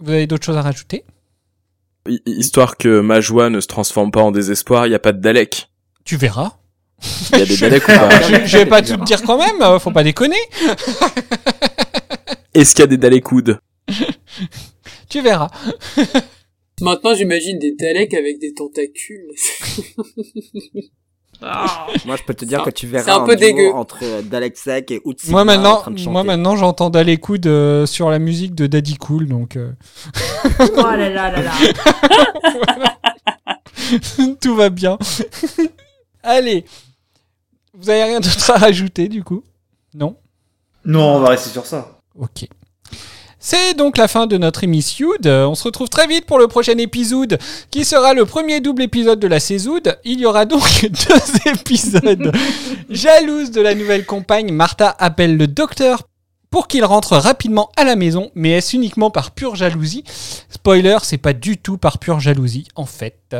Vous avez d'autres choses à rajouter? Histoire que ma joie ne se transforme pas en désespoir, il y a pas de Dalek. Tu verras. Il y a des Daleks ou pas? Je, je vais pas tout te dire quand même, faut pas déconner. Est-ce qu'il y a des Dalekouds Tu verras. Maintenant, j'imagine des Daleks avec des tentacules. Moi, je peux te dire que tu un- verras c'est un peu duo dégueu. entre euh, Dalek Sek et Utsi Moi en maintenant, moi maintenant, j'entends Dalek Hood euh, sur la musique de Daddy Cool, donc euh, Oh là là là là. tout va bien. Allez, vous avez rien d'autre à rajouter du coup? Non? Non, on va rester sur ça. Ok. C'est donc la fin de notre émission. Euh, On se retrouve très vite pour le prochain épisode qui sera le premier double épisode de la saison. Il y aura donc deux épisodes. Jalouse de la nouvelle compagne, Martha appelle le docteur pour qu'il rentre rapidement à la maison, mais est-ce uniquement par pure jalousie? Spoiler, c'est pas du tout par pure jalousie en fait.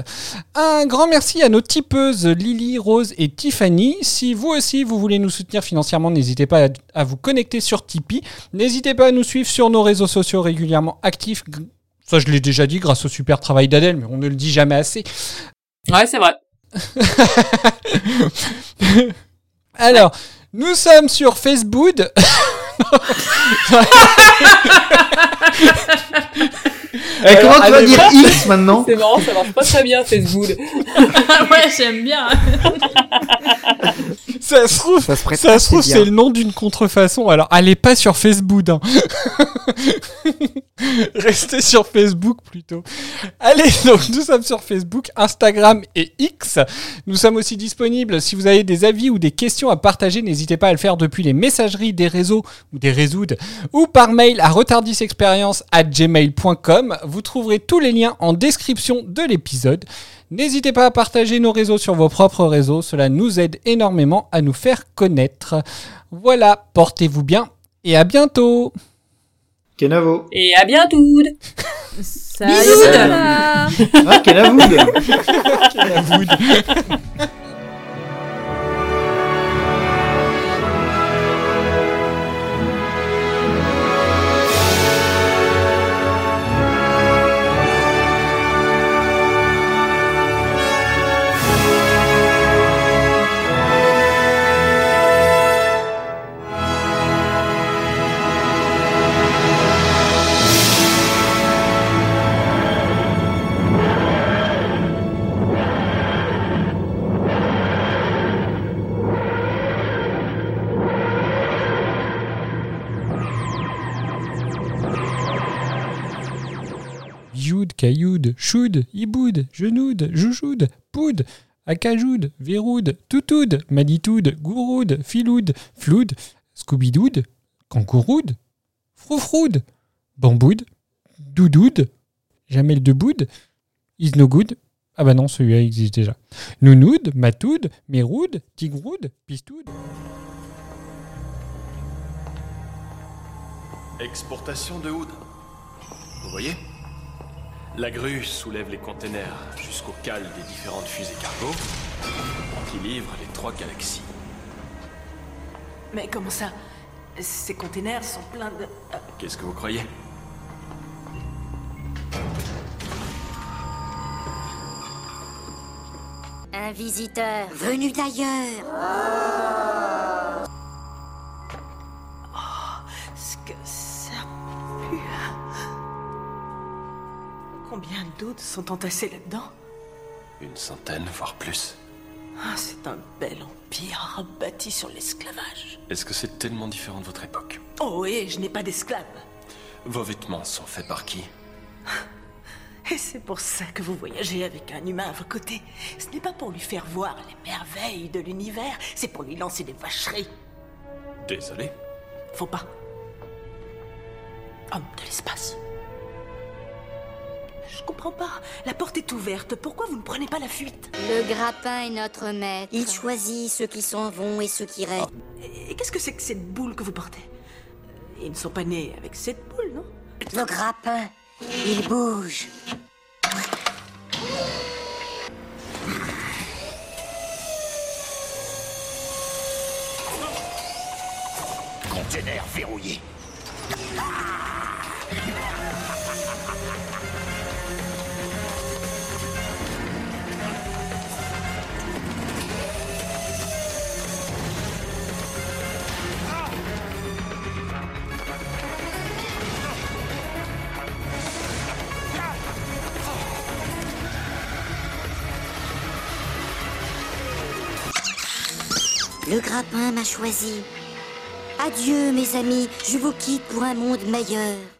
Un grand merci à nos tipeuses Lily, Rose et Tiffany. Si vous aussi vous voulez nous soutenir financièrement, n'hésitez pas à, vous connecter sur Tipeee. N'hésitez pas à nous suivre sur nos réseaux sociaux régulièrement actifs. Ça, je l'ai déjà dit grâce au super travail d'Adèle, mais on ne le dit jamais assez. Ouais, c'est vrai. Alors, nous sommes sur Facebook. Eh, comment Alors, tu vas allez, dire X maintenant C'est marrant, ça marche pas très bien, Facebook. ouais, j'aime bien. Ça se trouve, Ça se prête ça se trouve, c'est le nom d'une contrefaçon. Alors, allez pas sur Facebook. hein. Restez sur Facebook plutôt. Allez, donc nous sommes sur Facebook, Instagram et X. Nous sommes aussi disponibles. Si vous avez des avis ou des questions à partager, n'hésitez pas à le faire depuis les messageries des réseaux ou des réseaux ou par mail à Vous trouverez tous les liens en description de l'épisode. N'hésitez pas à partager nos réseaux sur vos propres réseaux, cela nous aide énormément à nous faire connaître. Voilà, portez-vous bien et à bientôt Kenavo. Et à bientôt. Salut Bisous. Ah, Kenavoud. Choud, Iboud, Genoude, Joujoud, Poud, Akajoud, Véroud, Toutoud, Manitoud, Gouroud, Filoud, Floud, Scoobidoud, Kangouroud, Froufroud, Bamboud, Doudoud, Jamel Deboud, Is no good. Ah bah non, celui-là existe déjà. Nounoud, Matoud, Méroud, Tigroud, Pistoud. Exportation de oud. Vous voyez? La grue soulève les containers jusqu'au cale des différentes fusées cargo qui livrent les trois galaxies. Mais comment ça? Ces containers sont pleins de... euh, Qu'est-ce que vous croyez? Un visiteur venu d'ailleurs. Ce que Combien d'autres sont entassés là-dedans Une centaine, voire plus. Ah, C'est un bel empire bâti sur l'esclavage. Est-ce que c'est tellement différent de votre époque Oh oui, je n'ai pas d'esclaves. Vos vêtements sont faits par qui Et c'est pour ça que vous voyagez avec un humain à vos côtés. Ce n'est pas pour lui faire voir les merveilles de l'univers, c'est pour lui lancer des vacheries. Désolé. Faut pas. Homme de l'espace. Je comprends pas. La porte est ouverte. Pourquoi vous ne prenez pas la fuite Le grappin est notre maître. Il choisit ceux qui s'en vont et ceux qui restent. Et qu'est-ce que c'est que cette boule que vous portez Ils ne sont pas nés avec cette boule, non Le grappin, il bouge. Conteneur verrouillé. Le grappin m'a choisi. Adieu, mes amis, je vous quitte pour un monde meilleur.